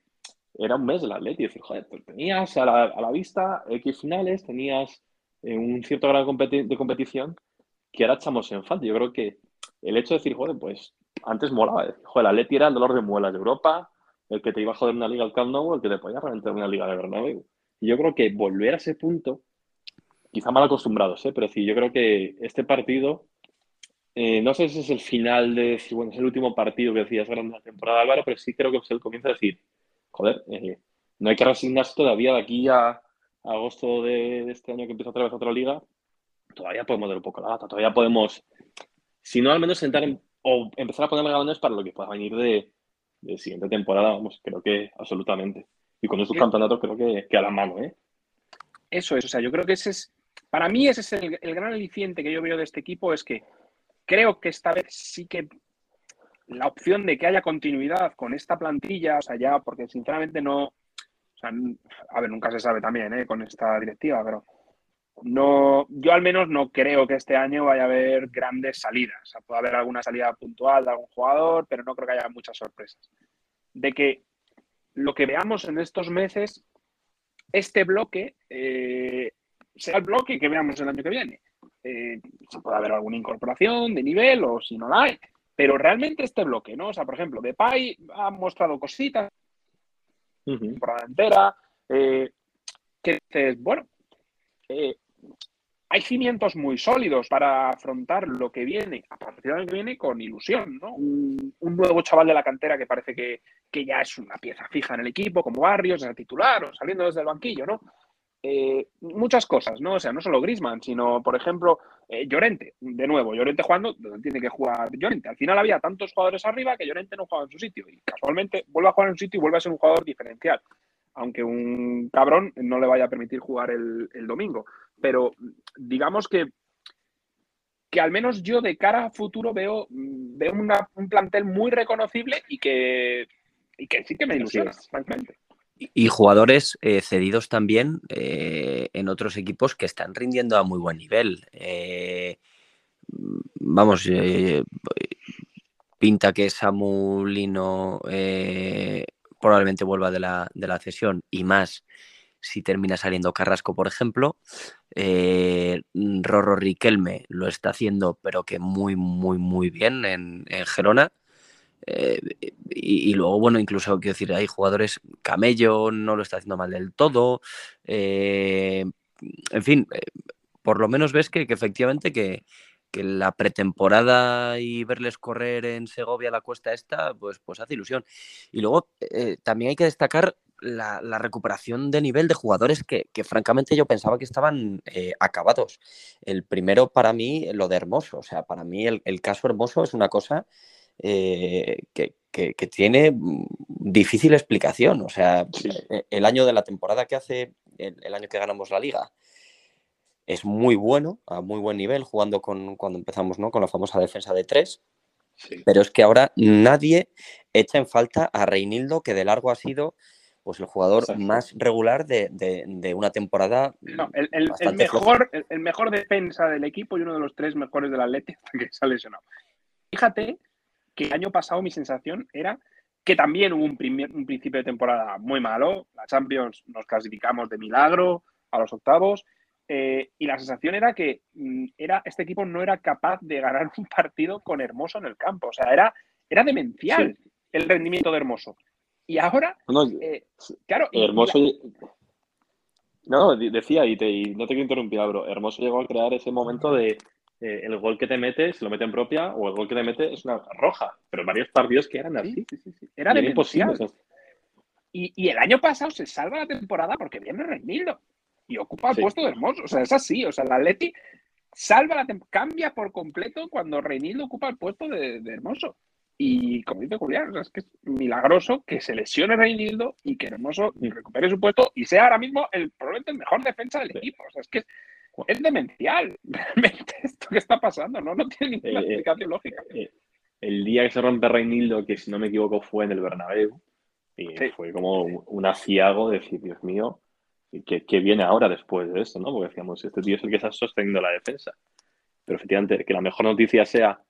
era un mes del Atleti. Es decir, joder, tenías a la, vista X finales, tenías eh, un cierto grado de, competición que ahora echamos en falta. Yo creo que el hecho de decir, joder, pues antes molaba. Decir, el Atleti era el dolor de muelas de Europa, el que te iba a joder una liga al Camp Nou, el que te podía reventar una liga de Bernabéu. Yo creo que volver a ese punto, quizá mal acostumbrados, ¿eh? pero sí, yo creo que este partido eh, no sé si es el final de decir, bueno, es el último partido que decías grande la temporada, Álvaro, pero sí creo que es el comienzo de decir, joder, eh, no hay que resignarse todavía de aquí a, agosto de, este año que empieza otra vez otra liga, todavía podemos dar un poco la gata, todavía podemos, si no al menos sentar o empezar a ponerle galones para lo que pueda venir de, de siguiente temporada, vamos, creo que absolutamente. Y con estos campeonatos creo que, que a la mano, ¿eh? Eso es, o sea, yo creo que ese es, para mí ese es el, el gran aliciente que yo veo de este equipo, es que Creo que esta vez sí que la opción de que haya continuidad con esta plantilla, o sea, ya, porque sinceramente no, o sea, a ver, nunca se sabe también ¿eh? con esta directiva, pero no, yo al menos no creo que este año vaya a haber grandes salidas. O sea, puede haber alguna salida puntual de algún jugador, pero no creo que haya muchas sorpresas. De que lo que veamos en estos meses, este bloque, eh, sea el bloque que veamos el año que viene. Eh, si puede haber alguna incorporación de nivel o si no la hay. Pero realmente este bloque, ¿no? O sea, por ejemplo, Depay ha mostrado cositas por la entera, eh, que dices, bueno, eh, hay cimientos muy sólidos para afrontar lo que viene, a partir del año que viene, con ilusión, ¿no? Un, nuevo chaval de la cantera que parece que, ya es una pieza fija en el equipo, como Barrios, el titular o saliendo desde el banquillo, ¿no? Eh, muchas cosas, ¿no? O sea, no solo Grisman, sino, por ejemplo, eh, Llorente. De nuevo, Llorente jugando donde tiene que jugar Llorente. Al final había tantos jugadores arriba que Llorente no jugaba en su sitio y casualmente vuelve a jugar en su sitio y vuelve a ser un jugador diferencial. Aunque un cabrón no le vaya a permitir jugar el domingo pero digamos que, que al menos yo de cara a futuro veo, veo un plantel muy reconocible y que, que sí que me ilusiona, francamente. Y jugadores eh, cedidos también eh, en otros equipos que están rindiendo a muy buen nivel. Eh, vamos, pinta que Samu Lino probablemente vuelva de la, de la cesión y más si termina saliendo Carrasco, por ejemplo. Eh, Rorro Riquelme lo está haciendo, pero que muy, muy, muy bien en, Gerona. Eh, y, luego, bueno, incluso quiero decir, hay jugadores, Camello no lo está haciendo mal del todo. Eh, en fin, por lo menos ves que, efectivamente que, la pretemporada y verles correr en Segovia la cuesta esta, pues, pues hace ilusión. Y luego también hay que destacar la, recuperación de nivel de jugadores que, francamente yo pensaba que estaban eh, acabados. El primero para mí, lo de Hermoso. O sea, para mí el, caso Hermoso es una cosa eh, que, tiene mm, difícil explicación. O sea, e, el año de la temporada que hace, el, año que ganamos la liga, es muy bueno, a muy buen nivel, jugando con cuando empezamos ¿no? con la famosa defensa de tres. Pero es que ahora nadie echa en falta a Reinildo, que de largo ha sido pues el jugador más regular de, una temporada. No, el, mejor, el, mejor defensa del equipo y uno de los tres mejores del Atlético que se ha lesionado. Fíjate que el año pasado mi sensación era que también hubo un, un principio de temporada muy malo. La Champions nos clasificamos de milagro a los octavos. Eh, y la sensación era que mm, era, este equipo no era capaz de ganar un partido con Hermoso en el campo. O sea, era, era demencial el rendimiento de Hermoso. Y ahora, eh, claro. Hermoso. No, decía, y, no te quiero interrumpir, bro. Hermoso llegó a crear ese momento de eh, el gol que te metes, lo mete en propia, o el gol que te mete es una roja. Pero varios partidos que eran así. Era de imposible. Y, y, el año pasado se salva la temporada porque viene Reinildo y ocupa el puesto de Hermoso. O sea, es así. O sea, el Atleti salva la cambia por completo cuando Reinildo ocupa el puesto de Hermoso. Y como dice Julián, es que es milagroso que se lesione Reinildo y que Hermoso recupere su puesto y sea ahora mismo el, probablemente el mejor defensa del equipo. O sea, es que es, demencial realmente esto que está pasando, ¿no? No tiene ninguna eh, eh, explicación lógica. Eh, el día que se rompe Reinildo, que si no me equivoco fue en el Bernabéu, y fue como un aciago de decir, Dios mío, ¿qué, ¿qué, viene ahora después de esto? ¿no? Porque decíamos, este tío es el que está sosteniendo la defensa. Pero efectivamente, que la mejor noticia sea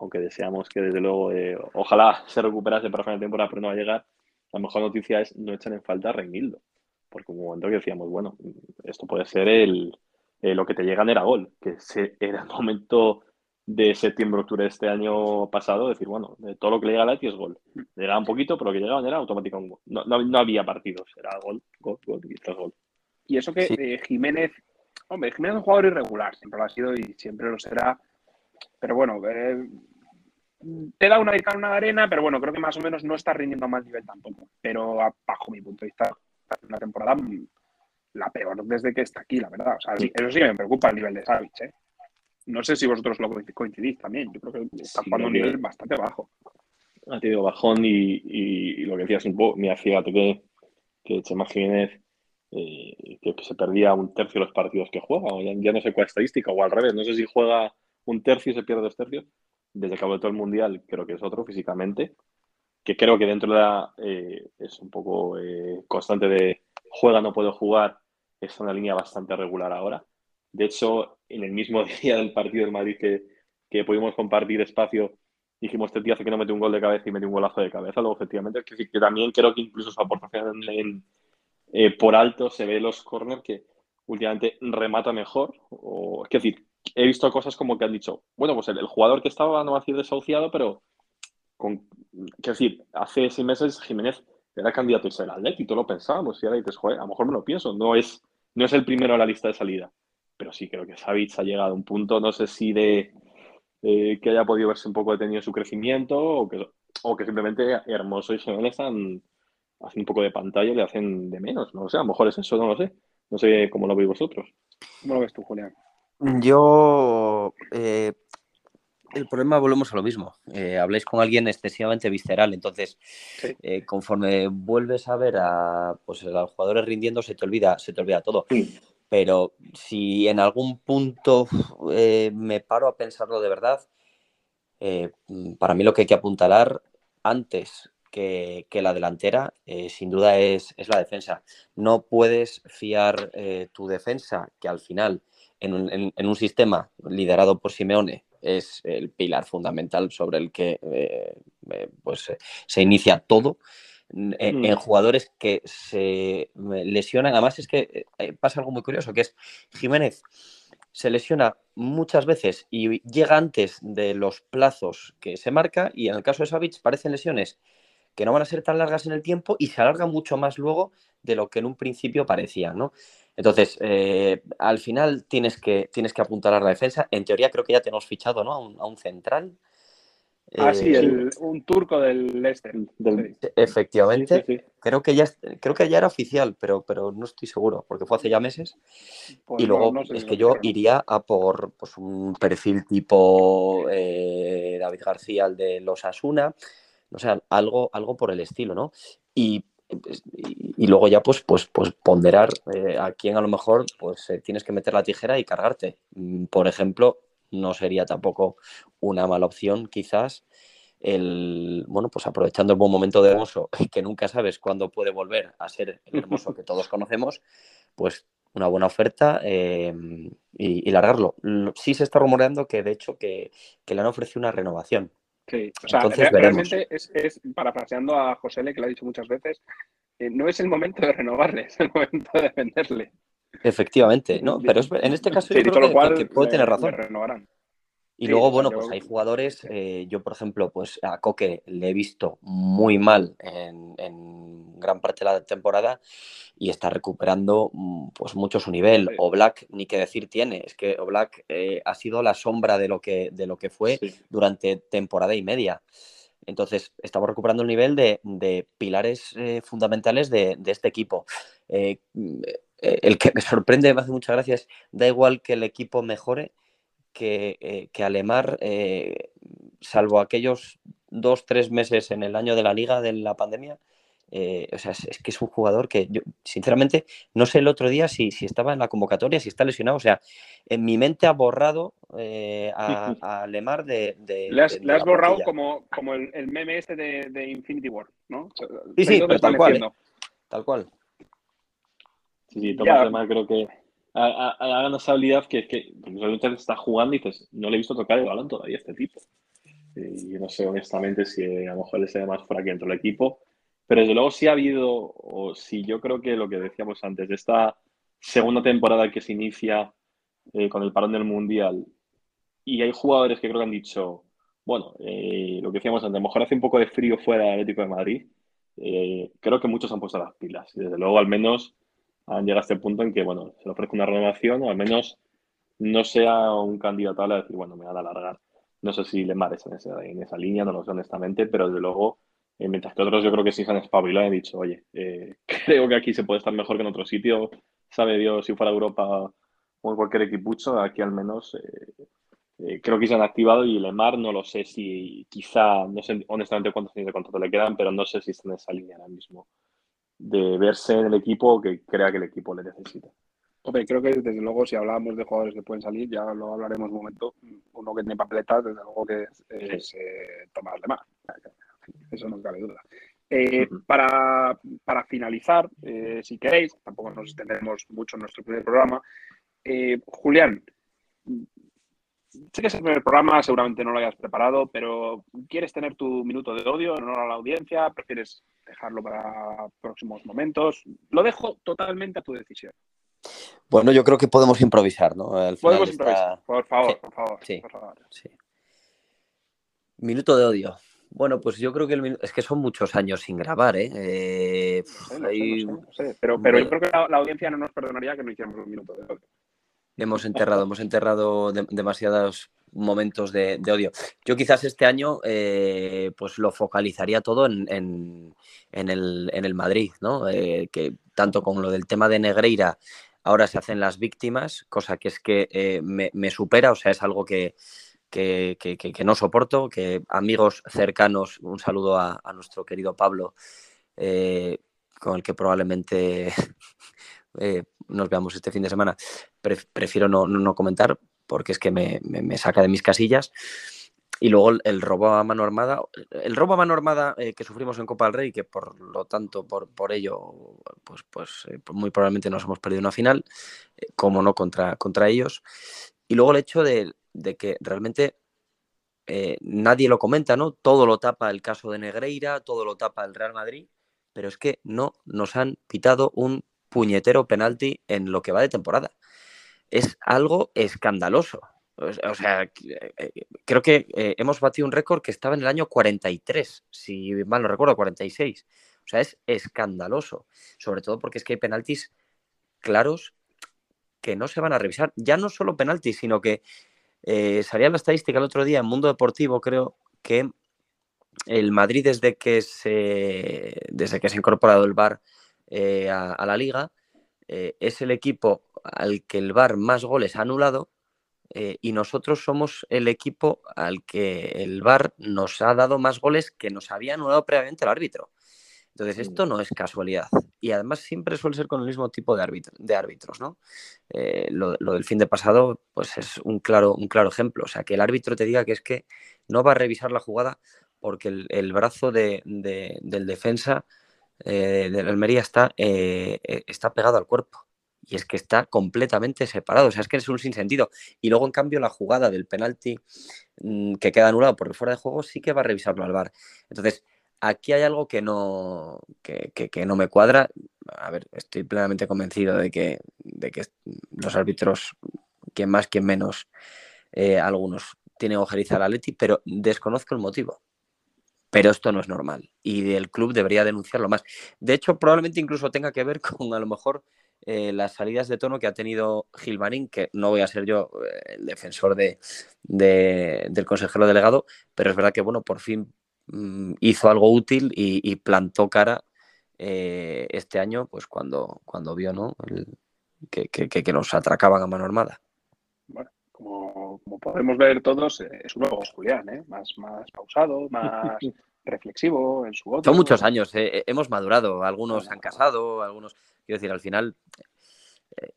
aunque deseamos que desde luego, eh, ojalá se recuperase para final de temporada, pero no va a llegar, la mejor noticia es no echan en falta a Reinildo. Porque un momento que decíamos, bueno, esto puede ser el, eh, lo que te llegan era gol, que era el momento de septiembre-octubre de este año pasado, decir, bueno, de todo lo que le llega a Lati es gol. Llegaba un poquito, pero lo que llegaban era automático. No, no, había partidos, era gol, gol, gol y tras gol. Y eso que eh, Jiménez, hombre, Jiménez es un jugador irregular, siempre lo ha sido y siempre lo será. Pero bueno, eh, te da una de una arena, pero bueno, creo que más o menos no está rindiendo a más nivel tampoco. Pero bajo mi punto de vista, una temporada la peor desde que está aquí, la verdad. O sea, eso sí me preocupa el nivel de Savic, ¿eh? No sé si vosotros lo coincidís también. Yo creo que está jugando a un nivel bastante bajo. Ha tenido bajón y, lo que decías un poco, mira, fíjate que, que Chema Jiménez eh, que, se perdía un tercio de los partidos que juega, o ya, ya, no sé cuál estadística, o al revés, no sé si juega un tercio y se pierde dos tercios, desde que ha vuelto el Mundial creo que es otro físicamente, que creo que dentro de la, eh, es un poco eh, constante de juega, no puedo jugar, es una línea bastante regular ahora. De hecho, en el mismo día del partido del Madrid que, que pudimos compartir espacio, dijimos este día hace que no mete un gol de cabeza y mete un golazo de cabeza. Luego, efectivamente, es decir, que también creo que incluso su aportación en, eh, por alto se ve los corners que últimamente remata mejor. O, es decir, he visto cosas como que han dicho, bueno, pues el, jugador que estaba, no va a decir desahuciado, pero con, decir, hace seis meses Jiménez era candidato a ser y todo lo pensábamos, y ahora dices, joder, a lo mejor me lo pienso, no es, no es el primero a la lista de salida, pero sí creo que Savic ha llegado a un punto, no sé si de que haya podido verse un poco detenido su crecimiento o que, o que simplemente Hermoso y Jiménez están hacen un poco de pantalla y le hacen de menos, no sé, a lo mejor es eso, no lo sé, no sé cómo lo veis vosotros. ¿Cómo lo ves tú, Julián? Yo, eh, el problema, volvemos a lo mismo. Eh, habláis con alguien excesivamente visceral, entonces, eh, conforme vuelves a ver a, pues, a los jugadores rindiendo, se te olvida, se te olvida todo. Pero si en algún punto me paro a pensarlo de verdad, para mí lo que hay que apuntalar antes que, la delantera, sin duda, es, es, la defensa. No puedes fiar tu defensa, que al final en un, sistema liderado por Simeone es el pilar fundamental sobre el que eh, eh, pues, se inicia todo. En, mm. jugadores que se lesionan. Además, es que eh, pasa algo muy curioso, que es Jiménez se lesiona muchas veces y llega antes de los plazos que se marca, y en el caso de Savic parecen lesiones que no van a ser tan largas en el tiempo y se alargan mucho más luego de lo que en un principio parecía, ¿no? Entonces, eh, al final tienes que, tienes que apuntar a la defensa. En teoría creo que ya tenemos fichado ¿no? a, un, central. Ah, sí, eh, un turco del Leicester. Efectivamente. Creo, que ya, creo que ya era oficial, pero, pero no estoy seguro, porque fue hace ya meses. Pues y luego es que yo iría a por pues, un perfil tipo eh, David García, el de los Asuna, o sea, algo, algo por el estilo, ¿no? Y y, luego ya pues, pues, pues ponderar eh, a quién a lo mejor pues eh, tienes que meter la tijera y cargarte. Mm, por ejemplo, no sería tampoco una mala opción quizás el, bueno, pues aprovechando el buen momento de Hermoso, que nunca sabes cuándo puede volver a ser el Hermoso que todos conocemos, pues una buena oferta eh, y, largarlo. Sí se está rumoreando que de hecho que, que le han ofrecido una renovación. Sí, o sea, realmente es, es, parafraseando a José Le, que lo ha dicho muchas veces, eh, no es el momento de renovarle, es el momento de venderle. Efectivamente, ¿no? Pero en este caso yo creo que, puede tener razón. Y luego, bueno, pues hay jugadores, eh, yo por ejemplo, pues a Coque le he visto muy mal en, gran parte de la temporada y está recuperando mm, pues mucho su nivel. O Black, ni que decir tiene, es que Black eh, ha sido la sombra de lo que, de lo que fue durante temporada y media. Entonces, estamos recuperando el nivel de, pilares eh, fundamentales de, este equipo. el que me sorprende, me hace muchas gracias, da igual que el equipo mejore, que, eh, que Alemar, eh, salvo aquellos dos, tres meses en el año de la liga de la pandemia, eh, o sea, es, que es un jugador que yo, sinceramente, no sé el otro día si, si, estaba en la convocatoria, si está lesionado. O sea, en mi mente ha borrado a, a, Lemar de. le has, borrado como, como el, el, meme este de, de, Infinity War, ¿no? Sí, sí, tal cual. Tal cual. Sí, sí, Tomás Lemar creo que hagan esa habilidad que es que está jugando y dices, no le he visto tocar el balón todavía a este tipo. Y yo no sé honestamente si a lo mejor le sea más fuera que dentro del equipo, pero desde luego sí ha habido, o sí yo creo que lo que decíamos antes, de esta segunda temporada que se inicia eh, con el parón del Mundial, y hay jugadores que creo que han dicho, bueno, eh, lo que decíamos antes, a lo mejor hace un poco de frío fuera del Atlético de Madrid, eh, creo que muchos han puesto las pilas. Y desde luego, al menos han llegado a este punto en que, bueno, se le ofrezca una renovación o al menos no sea un candidato a decir, bueno, me van a alargar. No sé si le mares en esa, en esa línea, no lo sé honestamente, pero desde luego, eh, mientras que otros yo creo que sí se han espabilado y han dicho, oye, eh, creo que aquí se puede estar mejor que en otro sitio, sabe Dios si fuera Europa o en cualquier equipucho, aquí al menos eh, creo que se han activado y Lemar no lo sé si quizá, no sé honestamente cuántos años de contrato le quedan, pero no sé si está en esa línea ahora mismo de verse en el equipo que crea que el equipo le necesita. Hombre, creo que desde luego si hablábamos de jugadores que pueden salir, ya lo hablaremos un momento, uno que tiene papeletas, desde luego que es, eh, Tomás Lemar. Eso no cabe duda. Eh, para, para, finalizar, eh, si queréis, tampoco nos extendemos mucho en nuestro primer programa. Julián, sé que es el primer programa, seguramente no lo hayas preparado, pero ¿quieres tener tu minuto de odio en honor a la audiencia? ¿Prefieres dejarlo para próximos momentos? Lo dejo totalmente a tu decisión. Bueno, yo creo que podemos improvisar, ¿no? podemos improvisar, por favor, por favor. Sí. Por favor. sí. Minuto de odio. Bueno, pues yo creo que es que son muchos años sin grabar, ¿eh? eh pero, pero yo creo que la, audiencia no nos perdonaría que no hiciéramos un minuto de odio. Hemos enterrado, hemos enterrado demasiados momentos de, odio. Yo quizás este año eh, pues lo focalizaría todo en, el, Madrid, ¿no? Eh, que tanto con lo del tema de Negreira ahora se hacen las víctimas, cosa que es que me supera, o sea, es algo que, que, no soporto, que amigos cercanos, un saludo a, nuestro querido Pablo, eh, con el que probablemente eh, nos veamos este fin de semana, prefiero no, comentar porque es que me, saca de mis casillas. Y luego el, robo a mano armada, el robo a mano armada eh, que sufrimos en Copa del Rey, que por lo tanto, por, por ello, pues, pues muy probablemente nos hemos perdido una final, como no contra, contra ellos. Y luego el hecho de, de que realmente eh, nadie lo comenta, ¿no? Todo lo tapa el caso de Negreira, todo lo tapa el Real Madrid, pero es que no nos han pitado un puñetero penalti en lo que va de temporada. Es algo escandaloso. O sea, eh, creo que eh, hemos batido un récord que estaba en el año 43, si mal no recuerdo, 46. O sea, es escandaloso. Sobre todo porque es que hay penaltis claros que no se van a revisar. Ya no solo penaltis, sino que eh, salía la estadística el otro día en Mundo Deportivo, creo que el Madrid desde que se, desde que se ha incorporado el VAR eh, a, la liga eh, es el equipo al que el VAR más goles ha anulado y nosotros somos el equipo al que el VAR nos ha dado más goles que nos había anulado previamente el árbitro. Entonces, esto no es casualidad. Y además siempre suele ser con el mismo tipo de, de árbitros, ¿no? Eh, lo, del fin de pasado, pues es un claro, un claro ejemplo. O sea, que el árbitro te diga que es que no va a revisar la jugada porque el, brazo del defensa eh, de la Almería está, eh, está pegado al cuerpo. Y es que está completamente separado. O sea, es que es un sinsentido. Y luego, en cambio, la jugada del penalti mm, que queda anulado por fuera de juego sí que va a revisarlo al VAR. Entonces, aquí hay algo que no, que, no me cuadra. A ver, estoy plenamente convencido de que, de que los árbitros, quien más, quien menos, eh, algunos tienen ojeriza al Atleti, pero desconozco el motivo. Pero esto no es normal y el club debería denunciarlo más. De hecho, probablemente incluso tenga que ver con a lo mejor eh, las salidas de tono que ha tenido Gilmarín, que no voy a ser yo eh, el defensor de, del consejero delegado, pero es verdad que, bueno, por fin Mm, hizo algo útil y, plantó cara eh, este año, pues cuando, cuando vio ¿no? que, nos atracaban a mano armada. Bueno, como, podemos ver todos, eh, es un nuevo Julián, ¿eh? más, más pausado, más reflexivo en su voz. Son muchos años, hemos madurado, algunos han casado, algunos, quiero decir, al final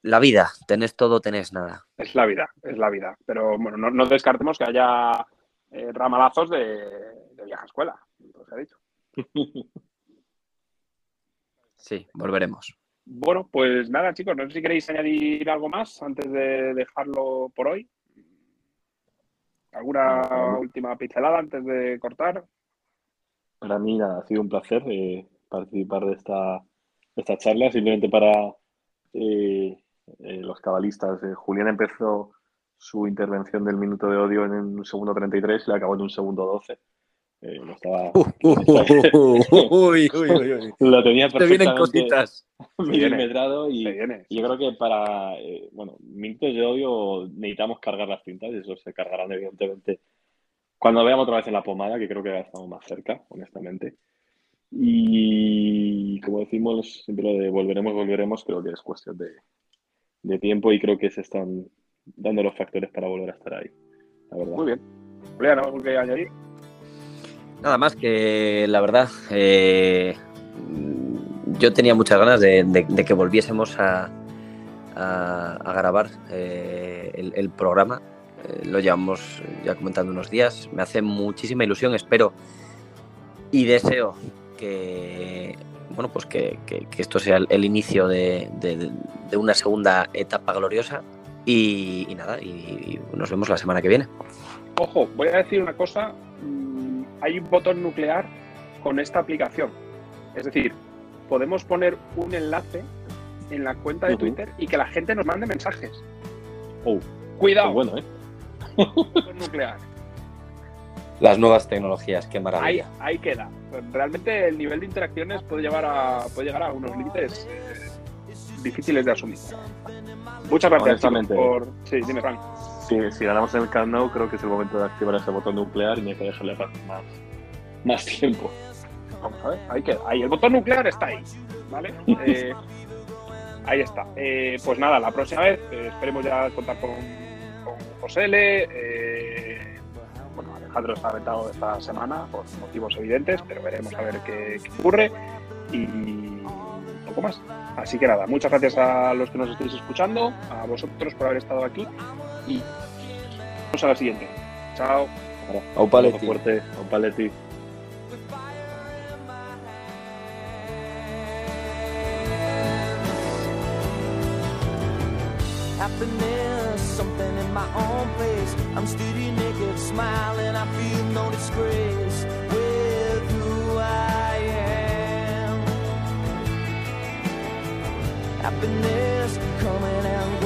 la vida, tenés todo, tenés nada. Es la vida, es la vida. Pero bueno, no, descartemos que haya ramalazos de, vieja escuela, ha dicho. Sí, volveremos. Bueno, pues nada, chicos, no sé si queréis añadir algo más antes de dejarlo por hoy. ¿Alguna última pincelada antes de cortar? Para mí, nada, ha sido un placer eh, participar de esta, esta charla. Simplemente para eh, eh, los cabalistas, Julián empezó su intervención del minuto de odio en un segundo 33 y le acabó en un segundo 12. Eh, lo estaba. uy, uy, uy, Lo tenía perfectamente cositas. milimetrado y, y, yo creo que para, eh, bueno, minutos de odio necesitamos cargar las cintas y eso se cargarán evidentemente cuando veamos otra vez en la pomada, que creo que ya estamos más cerca, honestamente. Y como decimos, siempre lo de volveremos, volveremos, creo que es cuestión de, de tiempo y creo que se están dando los factores para volver a estar ahí. La verdad. Muy bien. Julián, ¿algo que añadir? Nada más que la verdad, eh, yo tenía muchas ganas de, que volviésemos a, grabar eh, el, programa. Eh, lo llevamos ya comentando unos días. Me hace muchísima ilusión, espero y deseo que bueno pues que, esto sea el, inicio de, una segunda etapa gloriosa. Y, nada, y nos vemos la semana que viene. Ojo, voy a decir una cosa hay un botón nuclear con esta aplicación. Es decir, podemos poner un enlace en la cuenta de. Twitter y que la gente nos mande mensajes. Oh, Cuidado pues bueno, ¿eh? con nuclear. Las nuevas tecnologías, qué Ahí, maravilla. ahí queda. Realmente el nivel de interacciones puede, llevar a, puede llegar a unos límites eh, difíciles de asumir. Muchas gracias por... Sí, dime, Frank. Si, si ganamos en el Camp Nou, creo que es el momento de activar ese botón nuclear y hay que dejarle más, más tiempo. Vamos a ver, ahí queda. Ahí, el botón nuclear está ahí. ¿Vale? Eh, ahí está. Eh, pues nada, la próxima vez eh, esperemos ya contar con, con José L. bueno, Alejandro está aventado esta semana por motivos evidentes, pero veremos a ver qué, qué ocurre. Y poco más. Así que nada, muchas gracias a los que nos estáis escuchando, a vosotros por haber estado aquí y vamos a la siguiente. Chao. Au paletti. fuerte, un paletti. Happiness, something in my own place. I'm steady naked, smiling. I feel no disgrace with who I am. Happiness coming out